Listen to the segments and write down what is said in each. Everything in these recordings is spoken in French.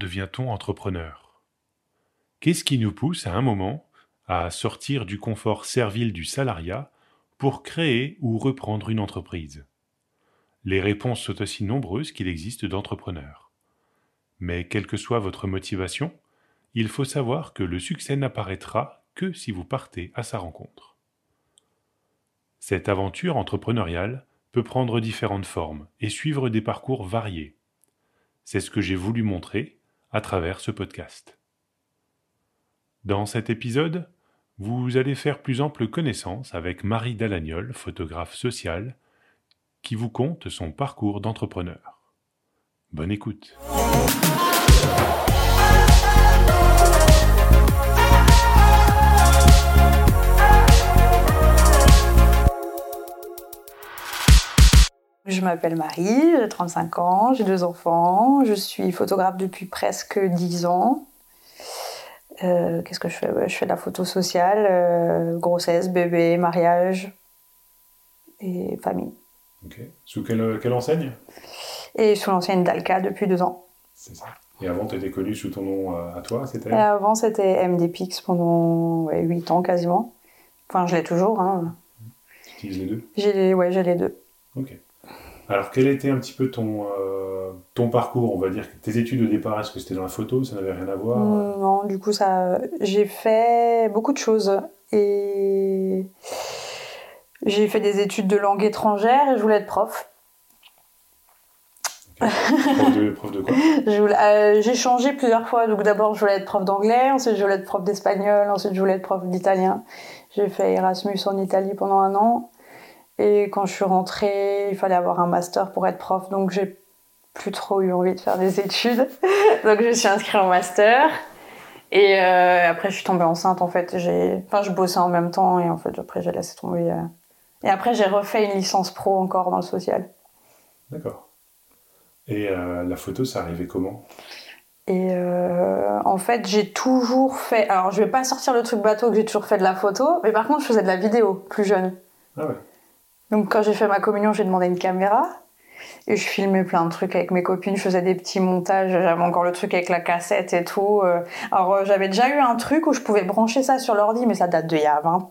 devient-on entrepreneur? Qu'est-ce qui nous pousse à un moment à sortir du confort servile du salariat pour créer ou reprendre une entreprise? Les réponses sont aussi nombreuses qu'il existe d'entrepreneurs. Mais quelle que soit votre motivation, il faut savoir que le succès n'apparaîtra que si vous partez à sa rencontre. Cette aventure entrepreneuriale peut prendre différentes formes et suivre des parcours variés. C'est ce que j'ai voulu montrer à travers ce podcast. Dans cet épisode, vous allez faire plus ample connaissance avec Marie Dalagnol, photographe sociale, qui vous conte son parcours d'entrepreneur. Bonne écoute. Je m'appelle Marie, j'ai 35 ans, j'ai deux enfants, je suis photographe depuis presque 10 ans. Euh, qu'est-ce que je fais? Je fais de la photo sociale, euh, grossesse, bébé, mariage et famille. Ok. Sous quelle, quelle enseigne? Et sous l'enseigne Dalka depuis deux ans. C'est ça. Et avant, tu étais connue sous ton nom euh, à toi, c'était? Avant, c'était MDPix pendant ouais, 8 ans quasiment. Enfin, je l'ai toujours. Hein. Tu utilises les deux? J'ai ouais, j'ai les deux. Ok. Alors, quel était un petit peu ton, euh, ton parcours? On va dire tes études au départ, est-ce que c'était dans la photo? Ça n'avait rien à voir? Mm, Non, du coup, ça, j'ai fait beaucoup de choses et j'ai fait des études de langue étrangère et je voulais être prof. prof, de, prof de quoi? Euh, J'ai changé plusieurs fois. Donc d'abord, je voulais être prof d'anglais, ensuite je voulais être prof d'espagnol, ensuite je voulais être prof d'italien. J'ai fait Erasmus en Italie pendant un an. Et quand je suis rentrée, il fallait avoir un master pour être prof, donc j'ai plus trop eu envie de faire des études. donc je suis inscrite en master. Et euh, après, je suis tombée enceinte en fait. J'ai, enfin, je bossais en même temps et en fait, après, j'ai laissé tomber. euh. Et après, j'ai refait une licence pro encore dans le social. D'accord. Et euh, la photo, ça arrivait comment? Et euh, en fait, j'ai toujours fait. Alors, je vais pas sortir le truc bateau que j'ai toujours fait de la photo, mais par contre, je faisais de la vidéo plus jeune. Ah ouais. Donc, quand j'ai fait ma communion, j'ai demandé une caméra. Et je filmais plein de trucs avec mes copines, je faisais des petits montages, j'avais encore le truc avec la cassette et tout. euh. Alors euh, j'avais déjà eu un truc où je pouvais brancher ça sur l'ordi, mais ça date d'il y a 20,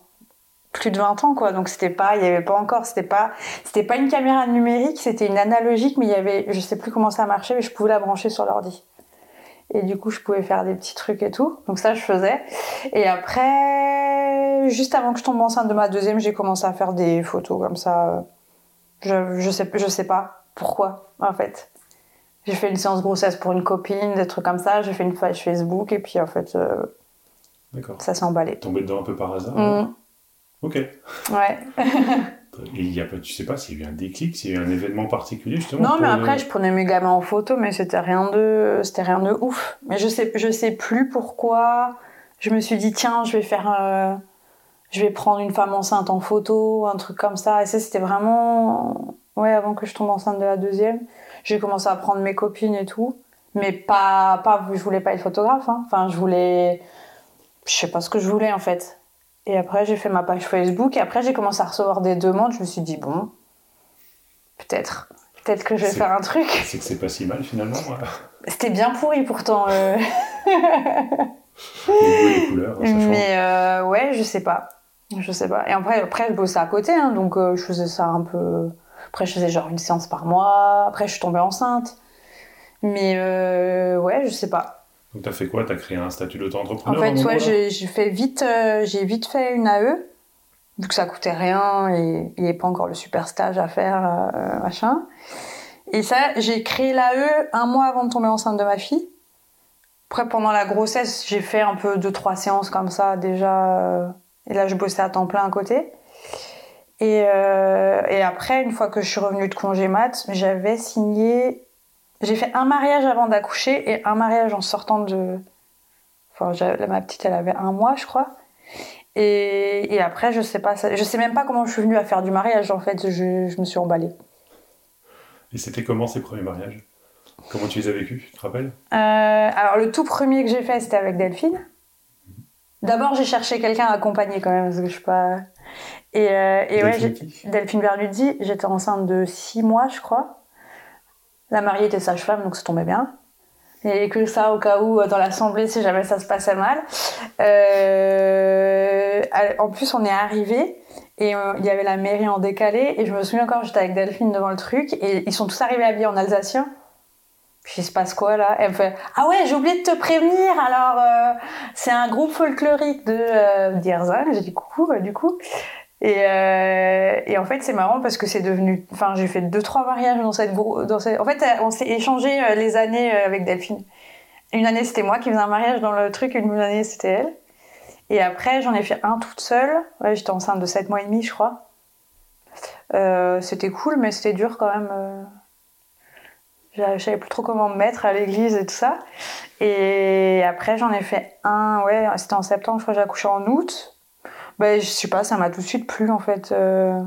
plus de 20 ans quoi, donc c'était pas, il y avait pas encore, c'était pas, c'était pas une caméra numérique, c'était une analogique, mais il y avait, je sais plus comment ça marchait, mais je pouvais la brancher sur l'ordi. Et du coup je pouvais faire des petits trucs et tout, donc ça je faisais. Et après, juste avant que je tombe enceinte de ma deuxième, j'ai commencé à faire des photos comme ça. euh. Je, je sais, je sais pas pourquoi, en fait. J'ai fait une séance grossesse pour une copine, des trucs comme ça. J'ai fait une page Facebook et puis en fait, euh, ça s'est emballé. Tombé dedans un peu par hasard Mm. Ok. Ouais. Et il y a tu sais pas s'il y a eu un déclic, s'il y a eu un événement particulier justement Non, mais après, je prenais mes gamins en photo, mais c'était rien de, c'était rien de ouf. Mais je sais, je sais plus pourquoi. Je me suis dit, tiens, je vais faire, euh, je vais prendre une femme enceinte en photo, un truc comme ça. Et ça, c'était vraiment, ouais, avant que je tombe enceinte de la deuxième. J'ai commencé à prendre mes copines et tout. Mais pas, pas, je voulais pas être photographe, hein. Enfin, je voulais, je sais pas ce que je voulais, en fait. Et après, j'ai fait ma page Facebook et après, j'ai commencé à recevoir des demandes. Je me suis dit, bon, peut-être, peut-être que je vais faire un truc. C'est que c'est pas si mal finalement. ouais. C'était bien pourri pourtant. euh. Les goûts et les couleurs, ça. Mais euh, ouais, je sais pas. Je sais pas. Et après, après je bossais à côté, hein, donc euh, je faisais ça un peu. Après, je faisais genre une séance par mois. Après, je suis tombée enceinte. Mais euh, ouais, je sais pas. Donc t'as fait quoi? T'as créé un statut En d'auto-entrepreneur fait, un moment, ouais, j'ai j'ai fait vite, euh, j'ai vite fait une AE, vu que ça coûtait rien et il n'y avait pas encore le super stage à faire, machin. Et ça, j'ai créé l'AE un mois avant de tomber enceinte de ma fille. Après, pendant la grossesse, j'ai fait un peu deux, trois séances comme ça déjà. Et là, je bossais à temps plein à côté. Et, euh, et après, une fois que je suis revenue de congé mat, j'avais signé. J'ai fait un mariage avant d'accoucher et un mariage en sortant de. Enfin, ma petite, elle avait un mois, je crois. Et, et après, je sais pas, je sais même pas comment je suis venue à faire du mariage. En fait, je, je me suis emballée. Et c'était comment ces premiers mariages? Comment tu les as vécus Tu te rappelles? Euh, alors, le tout premier que j'ai fait, c'était avec Delphine. D'abord, j'ai cherché quelqu'un à accompagner quand même, parce que je suis pas. Et, euh, et ouais, Delphine qui Delphine Berluzzi, j'étais enceinte de 6 mois, je crois. La mariée était sage-femme, donc ça tombait bien. Et que ça au cas où dans l'assemblée si jamais ça se passait mal. Euh, en plus on est arrivé et euh, il y avait la mairie en décalé et je me souviens encore j'étais avec Delphine devant le truc et ils sont tous arrivés habillés en alsacien. Il se passe quoi là? Elle me fait Ah ouais, j'ai oublié de te prévenir. Alors euh, c'est un groupe folklorique de euh, J'ai dit coucou du coup. Et, euh, et en fait, c'est marrant parce que c'est devenu. Enfin, j'ai fait deux trois mariages dans cette dans cette. En fait, on s'est échangé euh, les années euh, avec Delphine. Une année, c'était moi qui faisais un mariage dans le truc. Une année, c'était elle. Et après, j'en ai fait un toute seule. J'étais enceinte de 7 mois et demi, je crois. Euh, c'était cool, mais c'était dur quand même. Je savais plus trop comment me mettre à l'église et tout ça. Et après, j'en ai fait un, ouais, c'était en septembre, je crois que j'ai accouché en août. Ben, je sais pas, ça m'a tout de suite plu en fait. Euh...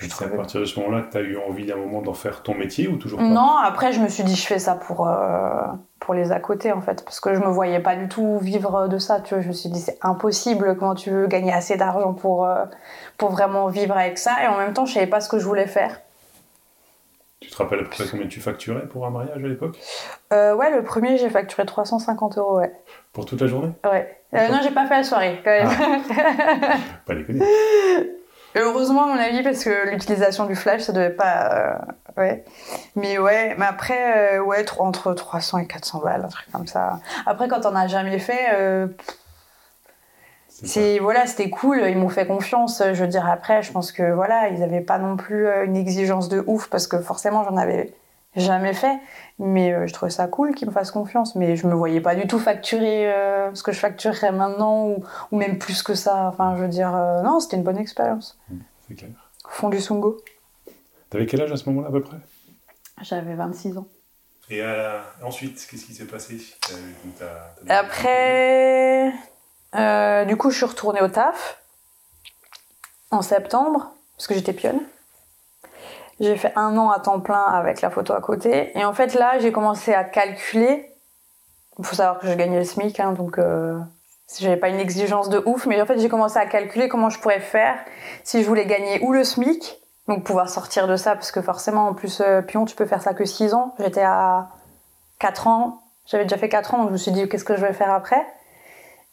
C'est à partir de ce moment-là que tu as eu envie d'un moment d'en faire ton métier ou toujours pas? Non, après je me suis dit je fais ça pour, euh, pour les à côté en fait, parce que je me voyais pas du tout vivre de ça, tu vois. Je me suis dit c'est impossible, comment tu veux gagner assez d'argent pour, euh, pour vraiment vivre avec ça, et en même temps je savais pas ce que je voulais faire. Tu te rappelles à peu près combien tu facturais pour un mariage à l'époque euh, Ouais, le premier j'ai facturé 350 euros, ouais. Pour toute la journée Ouais. Euh, non, j'ai pas fait la soirée quand même. Ah. pas déconner. Heureusement, à mon avis, parce que l'utilisation du flash, ça devait pas. Euh, ouais. Mais ouais, mais après, ouais, entre 300 et 400 balles, un truc comme ça. Après, quand on n'a jamais fait. C'est voilà, c'était cool, ils m'ont fait confiance. Je veux dire, après, je pense que voilà, ils n'avaient pas non plus euh, une exigence de ouf parce que forcément, j'en avais jamais fait. Mais euh, je trouvais ça cool qu'ils me fassent confiance. Mais je me voyais pas du tout facturer euh, ce que je facturerais maintenant ou, ou, même plus que ça. Enfin, je veux dire, euh, non, c'était une bonne expérience. Mmh, c'est clair. Fond du Sungo. T'avais quel âge à ce moment-là à peu près? J'avais 26 ans. Et euh, ensuite, qu'est-ce qui s'est passé? Après, euh, du coup, je suis retournée au taf en septembre parce que j'étais pionne. J'ai fait un an à temps plein avec la photo à côté. Et en fait, là, j'ai commencé à calculer. Il faut savoir que je gagnais le SMIC, hein, donc euh, j'avais pas une exigence de ouf. Mais en fait, j'ai commencé à calculer comment je pourrais faire si je voulais gagner ou le SMIC, donc pouvoir sortir de ça, parce que forcément, en plus, euh, pion, tu peux faire ça que 6 ans. J'étais à 4 ans. J'avais déjà fait 4 ans, donc je me suis dit, qu'est-ce que je vais faire après?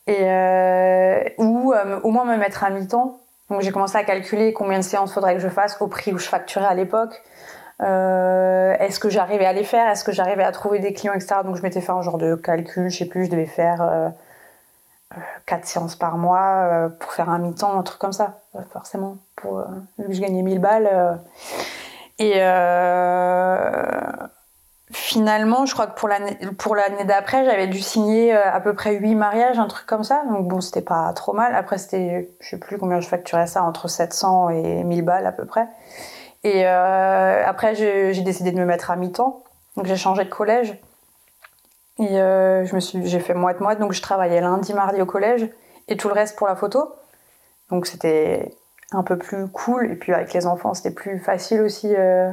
Et euh, ou euh, au moins me mettre à mi-temps donc j'ai commencé à calculer combien de séances faudrait que je fasse au prix où je facturais à l'époque. Euh, est-ce que j'arrivais à les faire? Est-ce que j'arrivais à trouver des clients, etc. Donc je m'étais fait un genre de calcul, je sais plus, je devais faire euh, 4 séances par mois euh, pour faire un mi-temps, un truc comme ça, euh, forcément. Vu que je gagnais 1000 balles. et finalement, je crois que pour l'année, d'après, j'avais dû signer à peu près 8 mariages, un truc comme ça. Donc bon, c'était pas trop mal. Après, c'était, je sais plus combien je facturais ça, entre 700 et 1000 balles à peu près. Et euh, après, j'ai, décidé de me mettre à mi-temps. Donc j'ai changé de collège. Et euh, je me suis, j'ai fait moite-moite. Donc je travaillais lundi, mardi au collège et tout le reste pour la photo. Donc c'était un peu plus cool. Et puis avec les enfants, c'était plus facile aussi. Euh,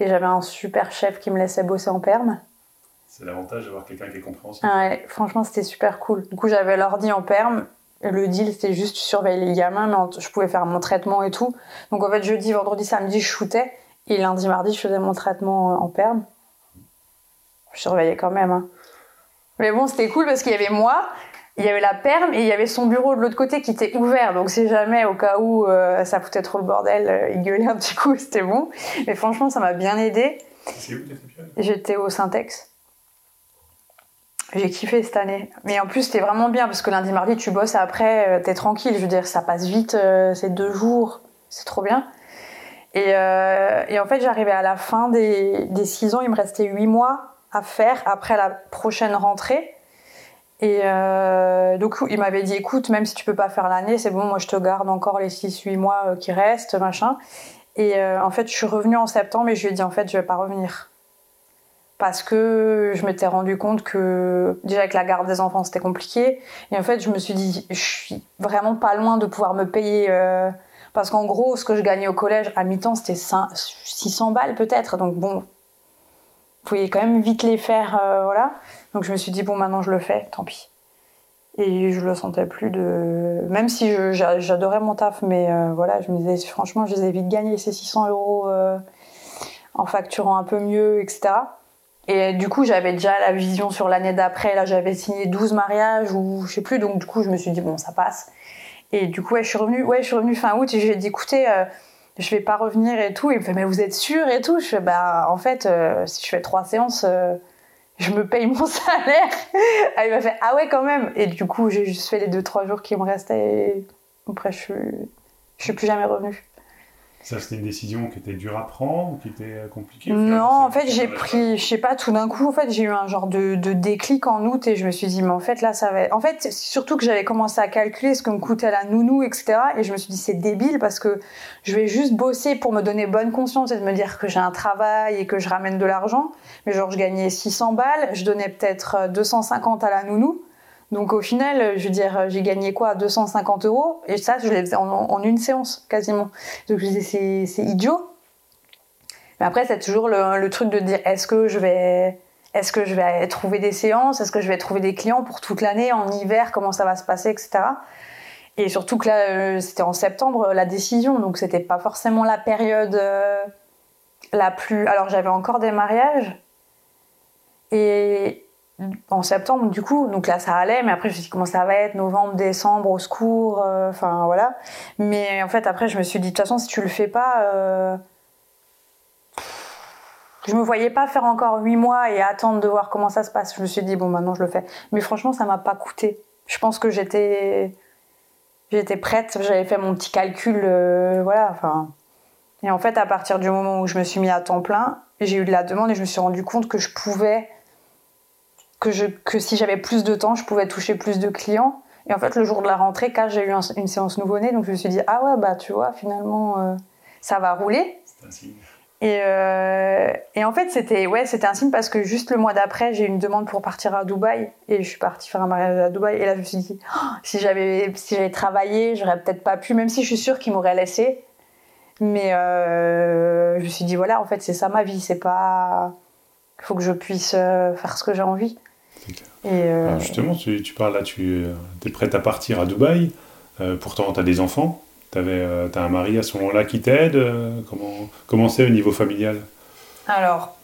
et j'avais un super chef qui me laissait bosser en perme. C'est l'avantage d'avoir quelqu'un qui est compréhensif. Ah ouais, franchement, c'était super cool. Du coup, j'avais l'ordi en perme. Le deal, c'était juste surveiller les gamins, mais je pouvais faire mon traitement et tout. Donc en fait, jeudi, vendredi, samedi, je shootais. Et lundi, mardi, je faisais mon traitement en perme. Je surveillais quand même. Hein. Mais bon, c'était cool parce qu'il y avait moi, il y avait la perme et il y avait son bureau de l'autre côté qui était ouvert. Donc si jamais, au cas où euh, ça foutait trop le bordel, euh, il gueulait un petit coup, c'était bon. Mais franchement, ça m'a bien aidé. C'est où J'étais au Syntex. J'ai kiffé cette année. Mais en plus, c'était vraiment bien parce que lundi, mardi, tu bosses et après, euh, t'es tranquille. Je veux dire, ça passe vite, euh, c'est deux jours. C'est trop bien. Et, et en fait, j'arrivais à la fin des, des six ans. Il me restait huit mois à faire après la prochaine rentrée. Et euh, donc il m'avait dit écoute même si tu peux pas faire l'année c'est bon moi je te garde encore les 6-8 mois euh, qui restent machin. Et euh, en fait je suis revenue en septembre et je lui ai dit en fait je vais pas revenir. Parce que je m'étais rendu compte que déjà avec la garde des enfants c'était compliqué. Et en fait je me suis dit je suis vraiment pas loin de pouvoir me payer euh, parce qu'en gros ce que je gagnais au collège à mi-temps c'était 600 balles peut-être. Donc bon vous pouvez quand même vite les faire voilà donc je me suis dit bon maintenant je le fais, tant pis. Et je le sentais plus de. Même si j'adorais mon taf, mais euh, voilà, je me disais franchement je les ai vite gagnés ces 600 euros euh, en facturant un peu mieux, etc. Et du coup, j'avais déjà la vision sur l'année d'après. Là, j'avais signé 12 mariages ou je sais plus. Donc, du coup, je me suis dit, bon, ça passe. Et du coup, ouais, je suis revenue, ouais, je suis revenue fin août et je lui ai dit, écoutez, euh, je vais pas revenir et tout. Il me fait, mais vous êtes sûr et tout? Je fais, bah, en fait, euh, si je fais trois séances, euh, je me paye mon salaire. Ah, il m'a fait, ah ouais, quand même. Et du coup, j'ai juste fait les deux, trois jours qui me restaient. Après, je suis, je suis plus jamais revenue. Ça, c'était une décision qui était dure à prendre, qui était euh, compliquée Non, en fait, j'ai pris, je sais pas, tout d'un coup, en fait, j'ai eu un genre de, de, déclic en août et je me suis dit, mais en fait, là, ça va. En fait, surtout que j'avais commencé à calculer ce que me coûtait la nounou, etc. Et je me suis dit, c'est débile parce que je vais juste bosser pour me donner bonne conscience et de me dire que j'ai un travail et que je ramène de l'argent. Mais genre, je gagnais 600 balles, je donnais peut-être 250 à la nounou. Donc au final, je veux dire, j'ai gagné quoi 250 euros? Et ça, je l'ai fait en, une séance quasiment. Donc je disais, c'est idiot. Mais après, c'est toujours le, truc de dire, est-ce que je vais, est-ce que je vais trouver des séances, est-ce que je vais trouver des clients pour toute l'année, en hiver, comment ça va se passer, etc. Et surtout que là, euh, c'était en septembre la décision, donc c'était pas forcément la période euh, la plus. Alors j'avais encore des mariages et en septembre du coup. Donc là ça allait mais après je me suis dit comment ça va être? Novembre décembre au secours euh, enfin voilà. Mais en fait après je me suis dit de toute façon si tu le fais pas euh, je me voyais pas faire encore huit mois et attendre de voir comment ça se passe. Je me suis dit bon maintenant je le fais. Mais franchement ça m'a pas coûté. Je pense que j'étais j'étais prête. J'avais fait mon petit calcul euh, voilà et en fait à partir du moment où je me suis mis à temps plein j'ai eu de la demande et je me suis rendu compte que je pouvais que, je, que si j'avais plus de temps, je pouvais toucher plus de clients. Et en fait, le jour de la rentrée, quand j'ai eu une séance nouveau-né, donc je me suis dit, ah ouais, bah tu vois, finalement, euh, ça va rouler. C'est un signe. Et, euh, et, en fait, c'était ouais, un signe parce que juste le mois d'après, j'ai eu une demande pour partir à Dubaï et je suis partie faire un mariage à Dubaï. Et là, je me suis dit, oh, si j'avais si travaillé, j'aurais peut-être pas pu, même si je suis sûre qu'ils m'auraient laissé. Mais euh, je me suis dit, voilà, en fait, c'est ça ma vie. C'est pas. Il faut que je puisse faire ce que j'ai envie. Euh, justement, tu, parles là, tu es prête à partir à Dubaï. Euh, pourtant, tu as des enfants. Tu as euh, un mari à ce moment-là qui t'aide. comment comment c'est au niveau familial? Alors,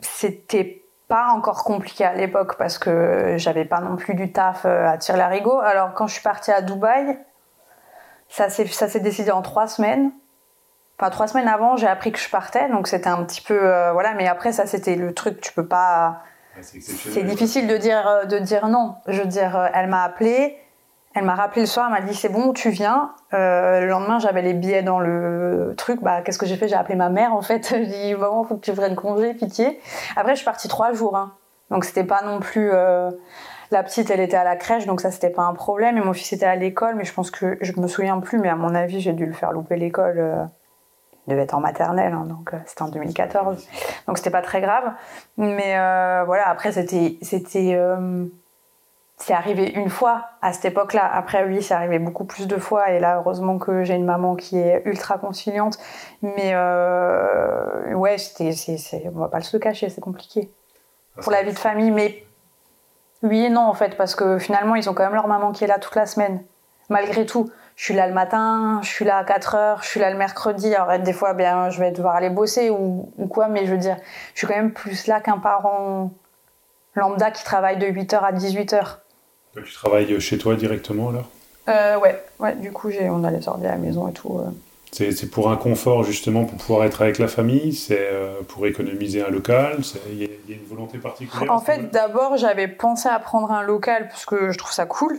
c'était pas encore compliqué à l'époque parce que j'avais pas non plus du taf à tirer l'arigot. Alors, quand je suis partie à Dubaï, ça s'est décidé en trois semaines. Enfin, trois semaines avant, j'ai appris que je partais, donc c'était un petit peu. voilà, mais après, ça, c'était le truc, tu peux pas c'est difficile de dire, euh, de dire non. Je veux dire, euh, elle m'a appelé, elle m'a rappelé le soir, elle m'a dit c'est bon, tu viens. Euh, le lendemain, j'avais les billets dans le truc. Bah, qu'est-ce que j'ai fait? J'ai appelé ma mère en fait. J'ai dit bon, faut que tu prennes congé, pitié. Après, je suis partie trois jours, hein. donc c'était pas non plus. La petite, elle était à la crèche, donc ça c'était pas un problème. Et mon fils était à l'école, mais je pense que je me souviens plus. Mais à mon avis, j'ai dû le faire louper l'école devait être en maternelle, hein, donc euh, c'était en 2014, donc c'était pas très grave. Mais euh, voilà, après c'était c'était euh, c'est arrivé une fois à cette époque-là. Après oui, c'est arrivé beaucoup plus de fois et là heureusement que j'ai une maman qui est ultra conciliante. Mais ouais, c'était c'est on va pas se cacher, c'est compliqué ah, pour la vie de famille. Mais oui et non en fait parce que finalement ils ont quand même leur maman qui est là toute la semaine malgré tout je suis là le matin, je suis là à 4 heures, je suis là le mercredi. Alors des fois, bien, je vais devoir aller bosser ou, quoi, mais je veux dire, je suis quand même plus là qu'un parent lambda qui travaille de 8 heures à 18 heures. Tu travailles chez toi directement alors? Euh, ouais, ouais, du coup, j'ai, on a les ordi à la maison et tout. Euh. C'est, pour un confort justement pour pouvoir être avec la famille, c'est euh, pour économiser un local, il y, a une volonté particulière En fait, d'abord, j'avais pensé à prendre un local parce que je trouve ça cool.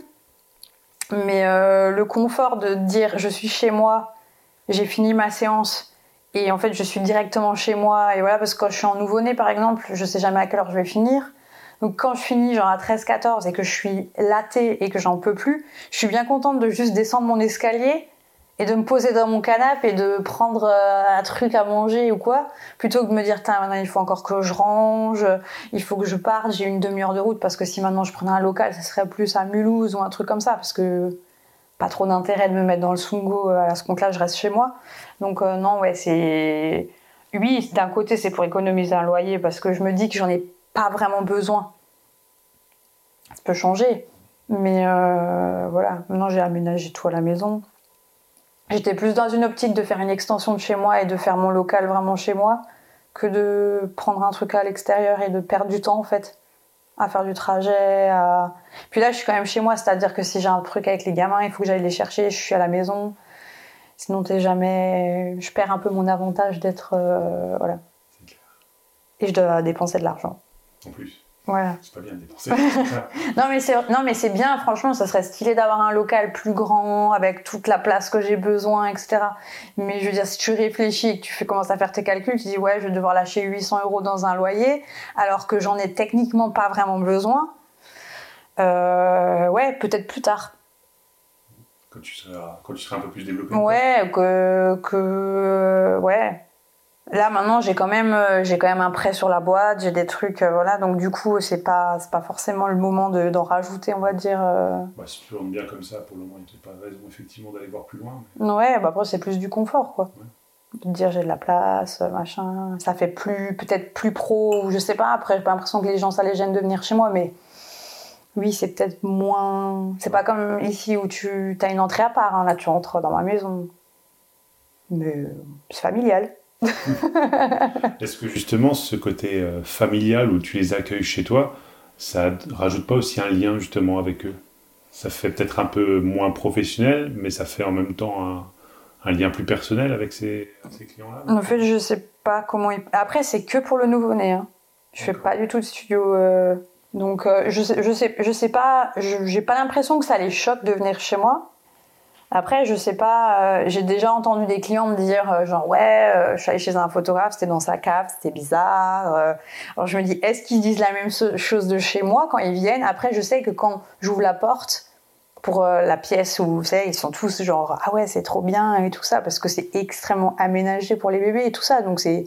Mais euh, le confort de dire je suis chez moi, j'ai fini ma séance et en fait je suis directement chez moi et voilà parce que quand je suis en nouveau-né par exemple, je sais jamais à quelle heure je vais finir. Donc quand je finis genre à 13-14 et que je suis latée et que j'en peux plus, je suis bien contente de juste descendre mon escalier et de me poser dans mon canapé et de prendre euh, un truc à manger ou quoi, plutôt que de me dire, maintenant il faut encore que je range, il faut que je parte, j'ai une demi-heure de route, parce que si maintenant je prenais un local, ce serait plus à Mulhouse ou un truc comme ça, parce que pas trop d'intérêt de me mettre dans le Sungo, à ce compte-là, je reste chez moi. Donc euh, non, ouais, c'est... Oui, d'un côté, c'est pour économiser un loyer, parce que je me dis que j'en ai pas vraiment besoin. Ça peut changer. Mais euh, voilà, maintenant j'ai aménagé tout à la maison. J'étais plus dans une optique de faire une extension de chez moi et de faire mon local vraiment chez moi que de prendre un truc à l'extérieur et de perdre du temps en fait à faire du trajet. À... Puis là, je suis quand même chez moi, c'est-à-dire que si j'ai un truc avec les gamins, il faut que j'aille les chercher, je suis à la maison. Sinon, t'es jamais. Je perds un peu mon avantage d'être. euh, voilà. Et je dois dépenser de l'argent. En plus, Voilà. c'est pas bien de dépenser. Non mais c'est non mais c'est bien franchement ça serait stylé d'avoir un local plus grand avec toute la place que j'ai besoin etc mais je veux dire si tu réfléchis et que tu fais commences à faire tes calculs tu dis ouais je vais devoir lâcher 800 euros dans un loyer alors que j'en ai techniquement pas vraiment besoin Euh, ouais peut-être plus tard quand, tu seras, quand tu seras un peu plus développé. ouais que que ouais Là maintenant j'ai quand même euh, j'ai quand même un prêt sur la boîte, j'ai des trucs euh, voilà donc du coup c'est pas c'est pas forcément le moment de- d'en rajouter on va dire. euh. Bah, si tu tournes bien comme ça, pour le moment, il n'y a pas de raison effectivement d'aller voir plus loin. mais- Ouais, bah après c'est plus du confort quoi. Ouais. De dire j'ai de la place, machin, ça fait plus peut-être plus pro ou je sais pas. Après j'ai pas l'impression que les gens ça les gêne de venir chez moi, mais oui c'est peut-être moins. C'est pas comme ici où tu as une entrée à part. hein. Là tu entres dans ma maison, mais euh, c'est familial. Est-ce que justement ce côté euh, familial où tu les accueilles chez toi, ça rajoute pas aussi un lien justement avec eux? Ça fait peut-être un peu moins professionnel, mais ça fait en même temps un, un lien plus personnel avec ces, ces clients-là? En fait je sais pas comment. ils- Après c'est que pour le nouveau-né. Hein. Je fais pas du tout de studio. euh, Donc euh, je sais, je sais, je sais pas. je- J'ai pas l'impression que ça les choque de venir chez moi. Après, je sais pas, euh, j'ai déjà entendu des clients me dire euh, genre ouais, euh, je suis allée chez un photographe, c'était dans sa cave, c'était bizarre. euh. alors je me dis, est-ce qu'ils disent la même chose de chez moi quand ils viennent? Après, je sais que quand j'ouvre la porte pour la pièce où vous savez, ils sont tous genre ah ouais, c'est trop bien et tout ça parce que c'est extrêmement aménagé pour les bébés et tout ça, donc c'est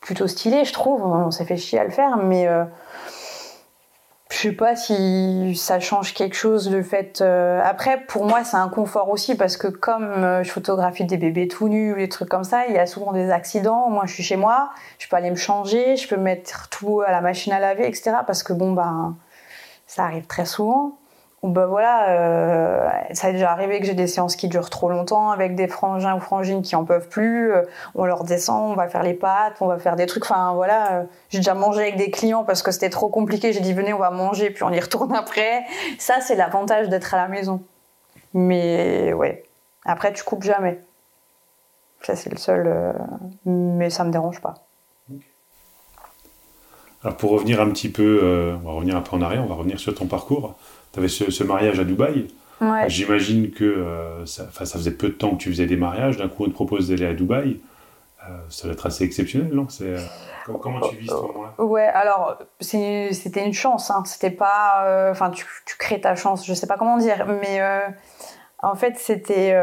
plutôt stylé, je trouve. On s'est fait chier à le faire, mais je sais pas si ça change quelque chose le fait. euh, Après, pour moi, c'est un confort aussi parce que comme euh, je photographie des bébés tout nus, des trucs comme ça, il y a souvent des accidents. Moi, je suis chez moi, je peux aller me changer, je peux mettre tout à la machine à laver, etc. Parce que bon, ben, ça arrive très souvent. Ben voilà, euh, ça est déjà arrivé que j'ai des séances qui durent trop longtemps avec des frangins ou frangines qui en peuvent plus. euh, on leur descend, on va faire les pâtes, on va faire des trucs. Enfin voilà, euh, j'ai déjà mangé avec des clients parce que c'était trop compliqué. J'ai dit venez, on va manger, puis on y retourne après. Ça, c'est l'avantage d'être à la maison. Mais ouais, après tu coupes jamais. Ça c'est le seul, mais ça me dérange pas. Alors pour revenir un petit peu, on va revenir un peu en arrière, on va revenir sur ton parcours. Tu avais ce, ce mariage à Dubaï. Ouais. J'imagine que euh, ça, faisait peu de temps que tu faisais des mariages. D'un coup, on te propose d'aller à Dubaï. Euh, ça doit être assez exceptionnel, non? Euh, comment, comment tu vis ce moment-là? Ouais, alors c'était une chance, hein. c'était pas. euh, Enfin, tu, tu crées ta chance, je sais pas comment dire, mais en fait, c'était.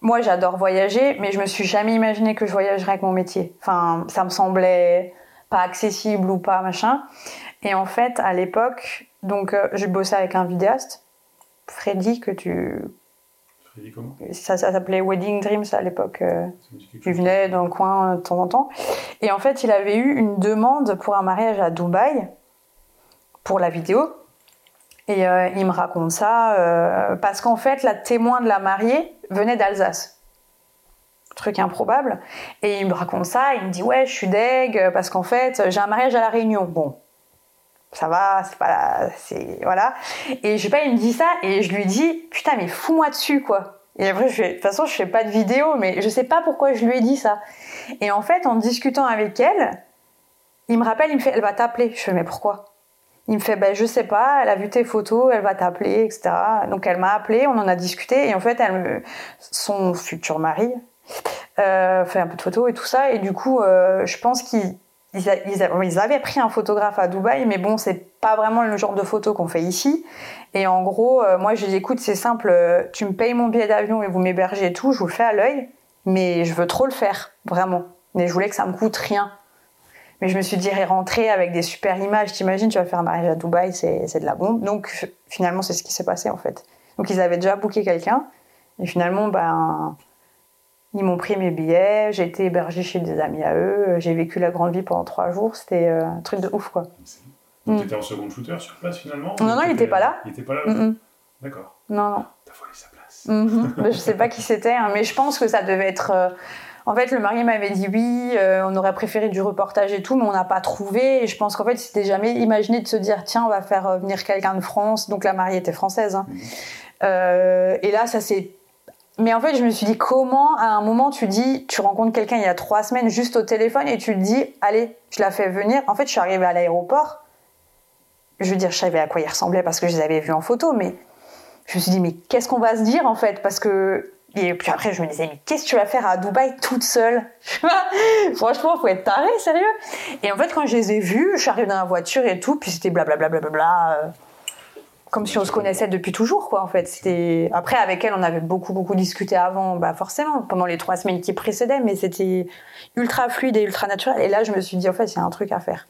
Moi, j'adore voyager, mais je me suis jamais imaginé que je voyagerais avec mon métier. Enfin, ça me semblait pas accessible ou pas machin. Et en fait, à l'époque, donc euh, je bossais avec un vidéaste, Freddy, que tu. Freddy, comment? Ça, ça s'appelait Wedding Dreams à l'époque. euh, il venait dans le coin euh, de temps en temps. Et en fait, il avait eu une demande pour un mariage à Dubaï pour la vidéo. Et euh, il me raconte ça euh, parce qu'en fait, la témoin de la mariée venait d'Alsace. Truc improbable. Et il me raconte ça, il me dit Ouais, je suis deg parce qu'en fait, j'ai un mariage à La Réunion. Bon, ça va, c'est pas la. C'est, voilà. Et je sais pas, il me dit ça et je lui dis Putain, mais fous-moi dessus, quoi. Et après, je fais, de toute façon, je fais pas de vidéo, mais je sais pas pourquoi je lui ai dit ça. Et en fait, en discutant avec elle, il me rappelle, il me fait, elle va t'appeler. Je fais, mais pourquoi? Il me fait, ben, je sais pas, elle a vu tes photos, elle va t'appeler, etc. Donc, elle m'a appelé, on en a discuté, et en fait, elle son futur mari, euh, fait un peu de photos et tout ça, et du coup, euh, je pense qu'ils ils, avaient pris un photographe à Dubaï, mais bon, c'est pas vraiment le genre de photo qu'on fait ici. Et en gros, euh, moi, je dis, écoute, c'est simple, euh, tu me payes mon billet d'avion et vous m'hébergez et tout, je vous le fais à l'œil, mais je veux trop le faire, vraiment. Mais je voulais que ça me coûte rien. Mais je me suis dit, rentrer avec des super images, t'imagines, tu vas faire un mariage à Dubaï, c'est de la bombe. Donc, finalement, c'est ce qui s'est passé, en fait. Donc, ils avaient déjà booké quelqu'un, et finalement, ben, ils m'ont pris mes billets, j'ai été hébergée chez des amis à eux, j'ai vécu la grande vie pendant trois jours, c'était euh, un truc de ouf, quoi. Donc, Mm. tu étais en second shooter sur place finalement Non, non, il était pas là. Il était pas là Mm, mm. D'accord. Non, non. T'as volé sa place. Mhm. Mais je sais pas qui c'était, hein, mais je pense que ça devait être. euh, En fait, le mari m'avait dit oui, euh, on aurait préféré du reportage et tout, mais on n'a pas trouvé. Et je pense qu'en fait, c'était jamais imaginé de se dire tiens, on va faire euh, venir quelqu'un de France. Donc la mariée était française. Hein. Euh, et là, ça s'est. Mais en fait, je me suis dit comment, à un moment, tu dis, tu rencontres quelqu'un il y a trois semaines juste au téléphone et tu te dis, allez, je la fais venir. En fait, je suis arrivée à l'aéroport. Je veux dire, je savais à quoi il ressemblait parce que je les avais vus en photo, mais je me suis dit, mais qu'est-ce qu'on va se dire en fait? Parce que et puis après, je me disais, mais qu'est-ce que tu vas faire à Dubaï toute seule? Franchement, faut être taré, sérieux. Et en fait, quand je les ai vus, je suis arrivée dans la voiture et tout, puis c'était blablabla, bla, bla, bla, euh, comme si on se connaissait depuis toujours, quoi, en fait. C'était Après, avec elle, on avait beaucoup, beaucoup discuté avant, bah forcément, pendant les trois semaines qui précédaient, mais c'était ultra fluide et ultra naturel. Et là, je me suis dit, en fait, il y a un truc à faire.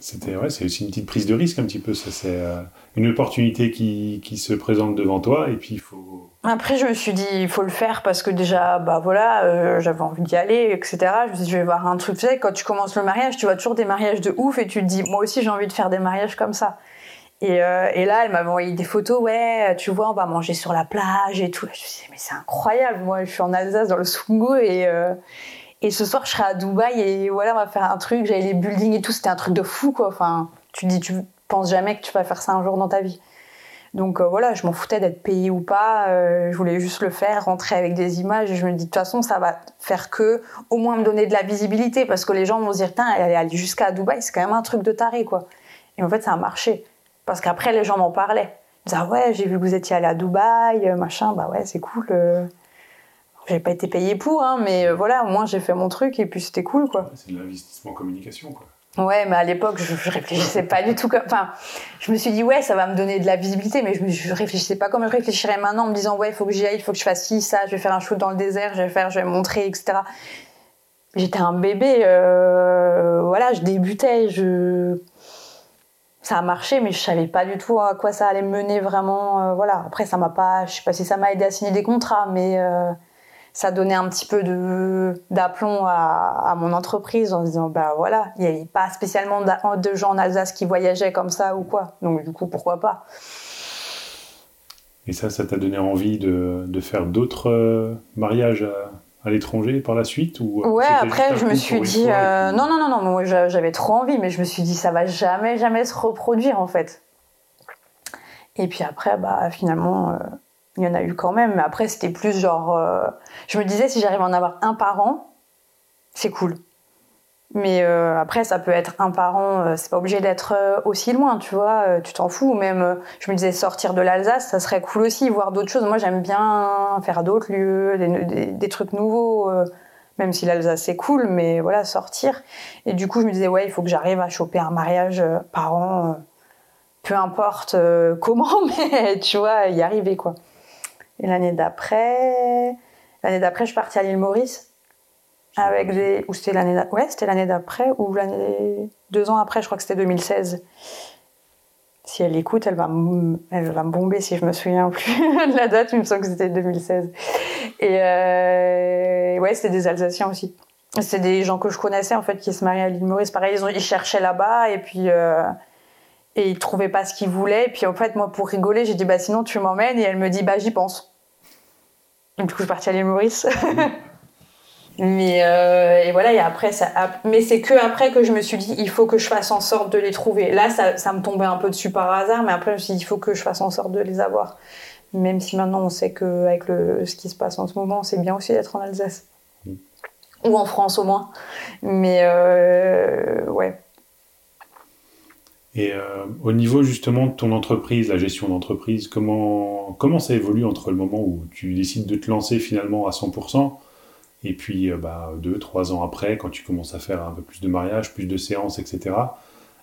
C'était ouais, c'est aussi une petite prise de risque un petit peu. Ça, c'est euh, une opportunité qui, qui, se présente devant toi et puis il faut. Après, je me suis dit il faut le faire parce que déjà, bah voilà, euh, j'avais envie d'y aller, etc. Je me suis dit je vais voir un truc. Tu sais, quand tu commences le mariage, tu vois toujours des mariages de ouf et tu te dis moi aussi j'ai envie de faire des mariages comme ça. Et, euh, et là, elle m'avait envoyé des photos, ouais, tu vois, on va manger sur la plage et tout. Je me suis dit mais c'est incroyable. Moi, je suis en Alsace dans le Sungo et et ce soir, je serai à Dubaï et voilà, on va faire un truc. J'avais les buildings et tout. C'était un truc de fou, quoi. Enfin, tu dis, tu penses jamais que tu vas faire ça un jour dans ta vie. Donc euh, voilà, je m'en foutais d'être payée ou pas. Euh, je voulais juste le faire, rentrer avec des images. Et je me dis, de toute façon, ça va faire que, au moins, me donner de la visibilité. Parce que les gens vont se dire, tiens, allée jusqu'à Dubaï, c'est quand même un truc de taré, quoi. Et en fait, ça a marché. Parce qu'après, les gens m'en parlaient. Ils disaient, ah ouais, j'ai vu que vous étiez allé à Dubaï, machin. Bah ouais, c'est cool. Euh. J'ai pas été payée pour, hein, mais euh, voilà, au moins j'ai fait mon truc et puis c'était cool, quoi. C'est de l'investissement en communication, quoi. Ouais, mais à l'époque, je, je, réfléchissais pas du tout comme. Enfin, je me suis dit, ouais, ça va me donner de la visibilité, mais je, me, je réfléchissais pas comme je réfléchirais maintenant en me disant, ouais, il faut que j'y aille, il faut que je fasse ci, ça, je vais faire un shoot dans le désert, je vais faire, je vais montrer, etc. J'étais un bébé, euh, voilà, je débutais, je. Ça a marché, mais je savais pas du tout à quoi ça allait mener vraiment. Euh, voilà. Après, ça m'a pas. Je sais pas si ça m'a aidé à signer des contrats, mais. Euh, ça donnait un petit peu de d'aplomb à, mon entreprise en disant bah voilà il n'y avait pas spécialement de gens en Alsace qui voyageaient comme ça ou quoi donc du coup pourquoi pas? Et ça ça t'a donné envie de, de faire d'autres euh, mariages à l'étranger par la suite ou euh, ouais après je me suis dit euh, non non non non moi j'avais trop envie mais je me suis dit ça va jamais jamais se reproduire en fait et puis après bah finalement il y en a eu quand même, mais après c'était plus genre. Euh, je me disais si j'arrive à en avoir un par an, c'est cool. Mais euh, après, ça peut être un par an, euh, c'est pas obligé d'être aussi loin, tu vois, tu t'en fous. Même, je me disais sortir de l'Alsace, ça serait cool aussi, voir d'autres choses. Moi, j'aime bien faire d'autres lieux, des, des, trucs nouveaux, même si l'Alsace c'est cool, mais voilà, sortir. Et du coup, je me disais, ouais, il faut que j'arrive à choper un mariage par an, peu importe comment, mais tu vois, y arriver, quoi. Et l'année d'après, l'année d'après, je suis partie à l'île Maurice avec des, ou c'était l'année, ouais, c'était l'année d'après ou l'année deux ans après, je crois que c'était 2016. Si elle écoute, elle va, elle va me bomber si je me souviens plus de la date. Il me semble que c'était 2016. Et euh, ouais, c'était des Alsaciens aussi. C'était des gens que je connaissais en fait qui se mariaient à l'île Maurice. Pareil, ils, ont, ils cherchaient là-bas et puis. Euh, et il trouvait pas ce qu'il voulait. Et puis en fait, moi, pour rigoler, j'ai dit bah sinon tu m'emmènes. Et elle me dit bah j'y pense. Et du coup, je suis partie à l'île Maurice. mais euh, et voilà. Et après, ça. Mais c'est que après que je me suis dit il faut que je fasse en sorte de les trouver. Là, ça, ça me tombait un peu dessus par hasard, mais après, je me suis dit il faut que je fasse en sorte de les avoir. Même si maintenant on sait que avec le ce qui se passe en ce moment, c'est bien aussi d'être en Alsace. Ou en France au moins. Mais euh, ouais. Et euh, au niveau justement de ton entreprise, la gestion d'entreprise, comment, comment ça évolue entre le moment où tu décides de te lancer finalement à 100% et puis euh, bah, deux, trois ans après, quand tu commences à faire un peu plus de mariage, plus de séances, etc.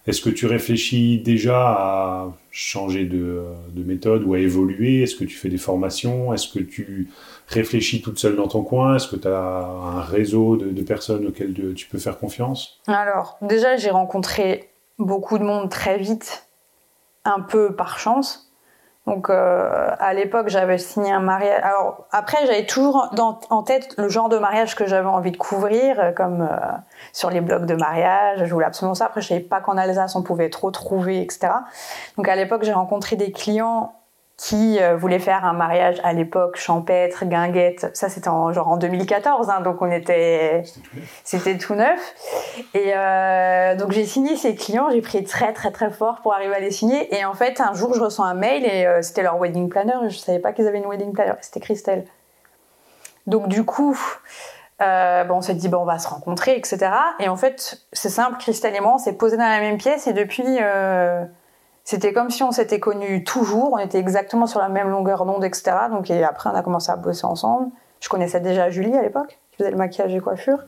Est-ce que tu réfléchis déjà à changer de, de méthode ou à évoluer? Est-ce que tu fais des formations? Est-ce que tu réfléchis toute seule dans ton coin? Est-ce que tu as un réseau de personnes auxquelles tu peux faire confiance? Alors, déjà, j'ai rencontré beaucoup de monde très vite, un peu par chance. Donc euh, à l'époque, j'avais signé un mariage. Alors après, j'avais toujours en tête le genre de mariage que j'avais envie de couvrir, euh, comme euh, sur les blogs de mariage. Je voulais absolument ça. Après, je savais pas qu'en Alsace on pouvait trop trouver, etc. Donc à l'époque, j'ai rencontré des clients qui euh, voulait faire un mariage à l'époque champêtre, guinguette. Ça, c'était en, genre en 2014, hein, donc on était, c'était tout neuf. Et euh, donc j'ai signé ces clients, j'ai pris très très très fort pour arriver à les signer. Et en fait, un jour, je reçois un mail et euh, c'était leur wedding planner. Je savais pas qu'ils avaient une wedding planner. C'était Christelle. Donc du coup, bon, on s'est dit bon, on va se rencontrer, etc. Et en fait, c'est simple, Christelle et moi, on s'est posés dans la même pièce et depuis. C'était comme si on s'était connus toujours, on était exactement sur la même longueur d'onde, etc. Donc, et après, on a commencé à bosser ensemble. Je connaissais déjà Julie à l'époque, qui faisait le maquillage et coiffure.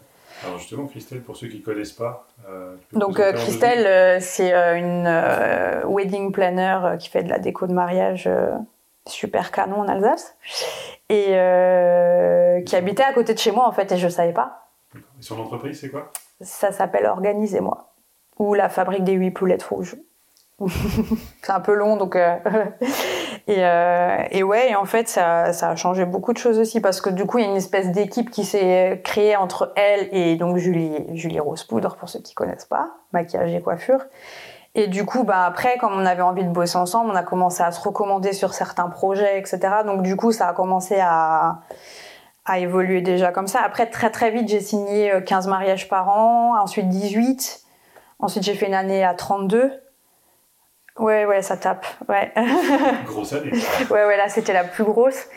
Alors justement, Christelle, pour ceux qui ne connaissent pas. Euh, Donc euh, Christelle, euh, c'est une wedding planner qui fait de la déco de mariage super canon en Alsace et qui habitait à côté de chez moi en fait et je savais pas. Et son entreprise, c'est quoi? Ça s'appelle Organisez-moi ou la fabrique des huit poulettes rouges. C'est un peu long, donc. Euh, et, euh, et, ouais, en fait, ça, a changé beaucoup de choses aussi parce que du coup, il y a une espèce d'équipe qui s'est créée entre elle et donc Julie, Julie Rose Poudre, pour ceux qui connaissent pas, maquillage et coiffure. Et du coup, bah après, comme on avait envie de bosser ensemble, on a commencé à se recommander sur certains projets, etc. Donc du coup, ça a commencé à, à évoluer déjà comme ça. Après, très très vite, j'ai signé 15 euh, mariages par an, ensuite 18. Ensuite, j'ai fait une année à 32. Ouais, ouais, ça tape. Ouais. Grosse année. ouais, ouais, là, c'était la plus grosse.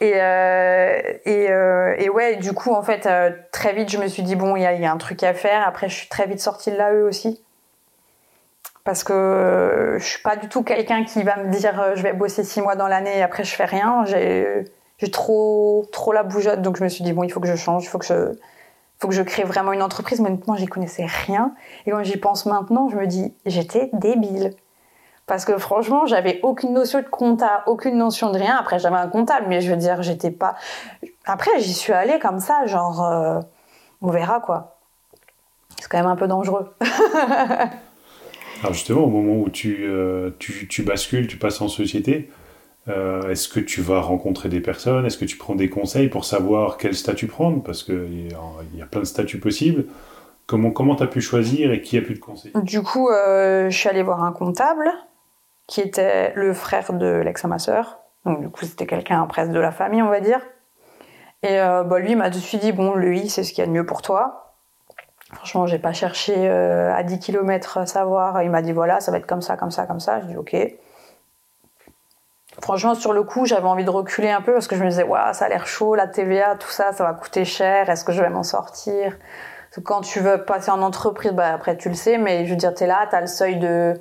Et, euh, et, euh, et, ouais, du coup, en fait, euh, très vite, je me suis dit, bon, il y a, y a, un truc à faire. Après, je suis très vite sortie de l'AE aussi. Parce que je suis pas du tout quelqu'un qui va me dire, je vais bosser six mois dans l'année et après, je fais rien. J'ai trop, trop la bougeotte. Donc, je me suis dit, bon, il faut que je change, il faut que je, faut que je crée vraiment une entreprise. Mais honnêtement, j'y connaissais rien. Et quand j'y pense maintenant, je me dis, j'étais débile. Parce que franchement, j'avais aucune notion de compta, aucune notion de rien. Après, j'avais un comptable, mais je veux dire, j'étais pas. Après, j'y suis allée comme ça, genre, euh, on verra quoi. C'est quand même un peu dangereux. Alors justement, au moment où tu, euh, tu, tu, bascules, tu passes en société, euh, est-ce que tu vas rencontrer des personnes? Est-ce que tu prends des conseils pour savoir quel statut prendre? Parce qu'il y, y a plein de statuts possibles. Comment comment tu as pu choisir et qui a pu te conseiller? Du coup, je suis allée voir un comptable qui était le frère de l'ex à ma. Donc du coup, c'était quelqu'un presque de la famille, on va dire. Et euh, bah, lui m'a tout de suite dit, bon, lui, c'est ce qu'il y a de mieux pour toi. Franchement, j'ai pas cherché euh, à 10 km à savoir. Il m'a dit, voilà, ça va être comme ça, comme ça, comme ça. Je dis, ok. Franchement, sur le coup, j'avais envie de reculer un peu parce que je me disais, waouh, ça a l'air chaud, la TVA, tout ça, ça va coûter cher. Est-ce que je vais m'en sortir? Quand tu veux passer en entreprise, bah, après, tu le sais, mais je veux dire, t'es là, t'as le seuil de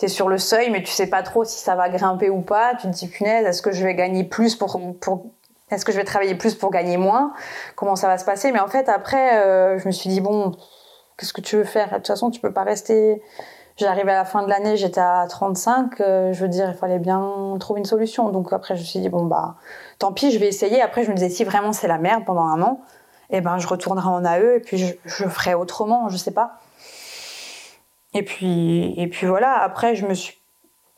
tu es sur le seuil, mais tu sais pas trop si ça va grimper ou pas. Tu te dis, punaise, est-ce que je vais gagner plus pour, pour est-ce que je vais travailler plus pour gagner moins? Comment ça va se passer? Mais en fait, après, euh, je me suis dit, bon, qu'est-ce que tu veux faire? De toute façon, tu peux pas rester. J'arrivais à la fin de l'année, j'étais à 35. Euh, je veux dire, il fallait bien trouver une solution. Donc après, je me suis dit, bon, bah, tant pis, je vais essayer. Après, je me disais, si vraiment c'est la merde pendant un an, eh ben, je retournerai en AE et puis je, je ferai autrement, je sais pas. Et puis, et puis voilà, après, je me suis.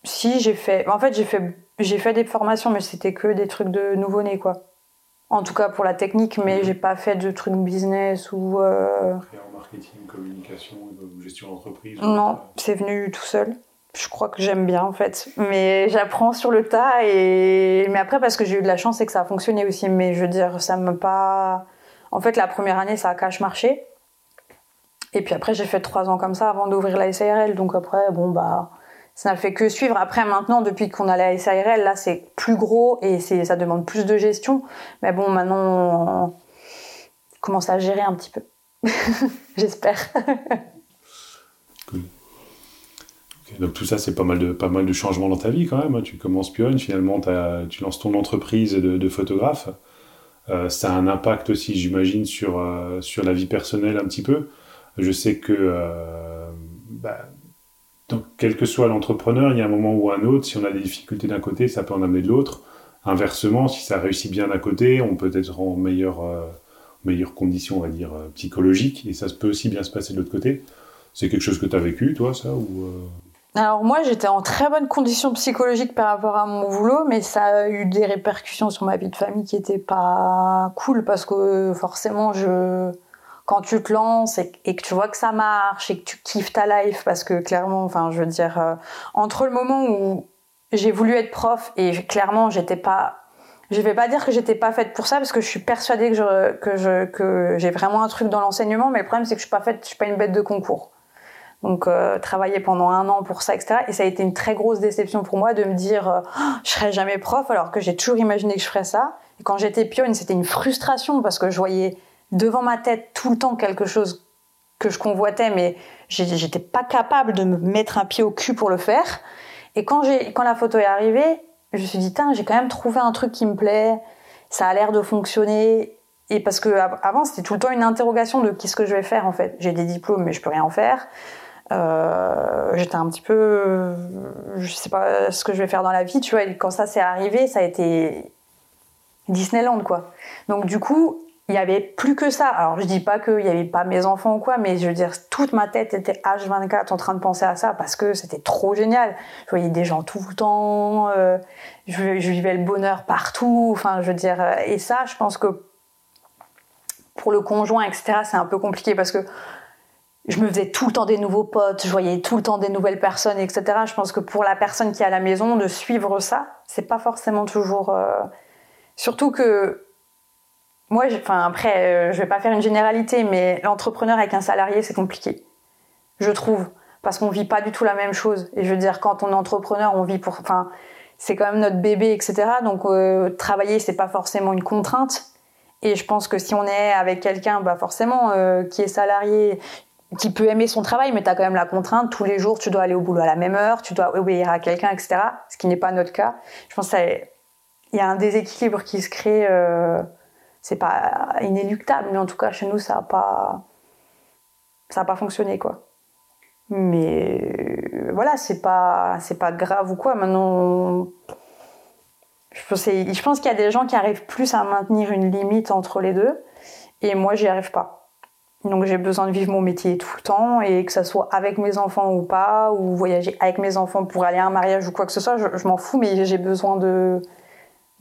Si, j'ai fait. En fait, j'ai fait, j'ai fait des formations, mais c'était que des trucs de nouveau-né, quoi. En tout cas pour la technique, mais j'ai pas fait de trucs business ou. Euh... En marketing, communication, gestion d'entreprise Non, c'est venu tout seul. Je crois que j'aime bien en fait, mais j'apprends sur le tas et mais après parce que j'ai eu de la chance et que ça a fonctionné aussi. Mais je veux dire, ça me pas. En fait, la première année, ça a cache marché. Et puis après, j'ai fait trois ans comme ça avant d'ouvrir la SARL. Donc après, bon, bah, ça n'a fait que suivre. Après, maintenant, depuis qu'on a la SARL, là, c'est plus gros et ça demande plus de gestion. Mais bon, maintenant, on commence à gérer un petit peu. J'espère. cool. donc tout ça, c'est pas mal de pas mal de changements dans ta vie quand même. Hein. Tu commences pionne, finalement, tu lances ton entreprise de, photographe. Euh, ça a un impact aussi, j'imagine, sur, euh, sur la vie personnelle un petit peu. Je sais que, euh, bah, quel que soit l'entrepreneur, il y a un moment ou un autre, si on a des difficultés d'un côté, ça peut en amener de l'autre. Inversement, si ça réussit bien d'un côté, on peut être en meilleure, euh, condition, on va dire, euh, psychologique, et ça peut aussi bien se passer de l'autre côté. C'est quelque chose que tu as vécu, toi, ça ou Alors moi, j'étais en très bonne condition psychologique par rapport à mon boulot, mais ça a eu des répercussions sur ma vie de famille qui n'étaient pas cool, parce que forcément, je quand tu te lances et, que tu vois que ça marche et que tu kiffes ta life, parce que clairement, enfin, je veux dire, euh, entre le moment où j'ai voulu être prof et clairement, j'étais pas. Je vais pas dire que j'étais pas faite pour ça parce que je suis persuadée que je, que je, que j'ai vraiment un truc dans l'enseignement, mais le problème c'est que je suis pas faite, je suis pas une bête de concours. Donc euh, travailler pendant un an pour ça, etc. Et ça a été une très grosse déception pour moi de me dire euh, oh, je serai jamais prof alors que j'ai toujours imaginé que je ferais ça. Quand j'étais pionne, c'était une frustration parce que je voyais devant ma tête tout le temps quelque chose que je convoitais, mais j'étais pas capable de me mettre un pied au cul pour le faire. Et quand quand la photo est arrivée, je me suis dit j'ai quand même trouvé un truc qui me plaît. Ça a l'air de fonctionner. Et parce que avant c'était tout le temps une interrogation de qu'est-ce que je vais faire en fait. J'ai des diplômes mais je peux rien en faire. Euh, j'étais un petit peu, je sais pas ce que je vais faire dans la vie, tu vois. Et quand ça s'est arrivé, ça a été Disneyland, quoi. Donc du coup, il y avait plus que ça. Alors je dis pas qu'il y avait pas mes enfants ou quoi, mais je veux dire, toute ma tête était H24 en train de penser à ça parce que c'était trop génial. Je voyais des gens tout le temps, euh, je, je, vivais le bonheur partout. Enfin, je veux dire, euh, et ça, je pense que pour le conjoint, etc., c'est un peu compliqué parce que je me faisais tout le temps des nouveaux potes, je voyais tout le temps des nouvelles personnes, etc. Je pense que pour la personne qui est à la maison, de suivre ça, c'est pas forcément toujours. Euh... Surtout que moi, enfin après, euh, je vais pas faire une généralité, mais l'entrepreneur avec un salarié, c'est compliqué, je trouve, parce qu'on vit pas du tout la même chose. Et je veux dire, quand on est entrepreneur, on vit pour, enfin, c'est quand même notre bébé, etc. Donc euh, travailler, c'est pas forcément une contrainte. Et je pense que si on est avec quelqu'un, bah forcément, euh, qui est salarié, qui peut aimer son travail, mais tu as quand même la contrainte, tous les jours, tu dois aller au boulot à la même heure, tu dois obéir à quelqu'un, etc. Ce qui n'est pas notre cas. Je pense qu'il y a un déséquilibre qui se crée. Euh, c'est pas inéluctable, mais en tout cas, chez nous, ça n'a pas, ça a pas fonctionné, quoi. Mais euh, voilà, c'est pas, c'est pas grave ou quoi. Maintenant, je pense, je pense qu'il y a des gens qui arrivent plus à maintenir une limite entre les deux, et moi, j'y arrive pas. Donc j'ai besoin de vivre mon métier tout le temps et que ça soit avec mes enfants ou pas, ou voyager avec mes enfants pour aller à un mariage ou quoi que ce soit, je, m'en fous, mais j'ai besoin de,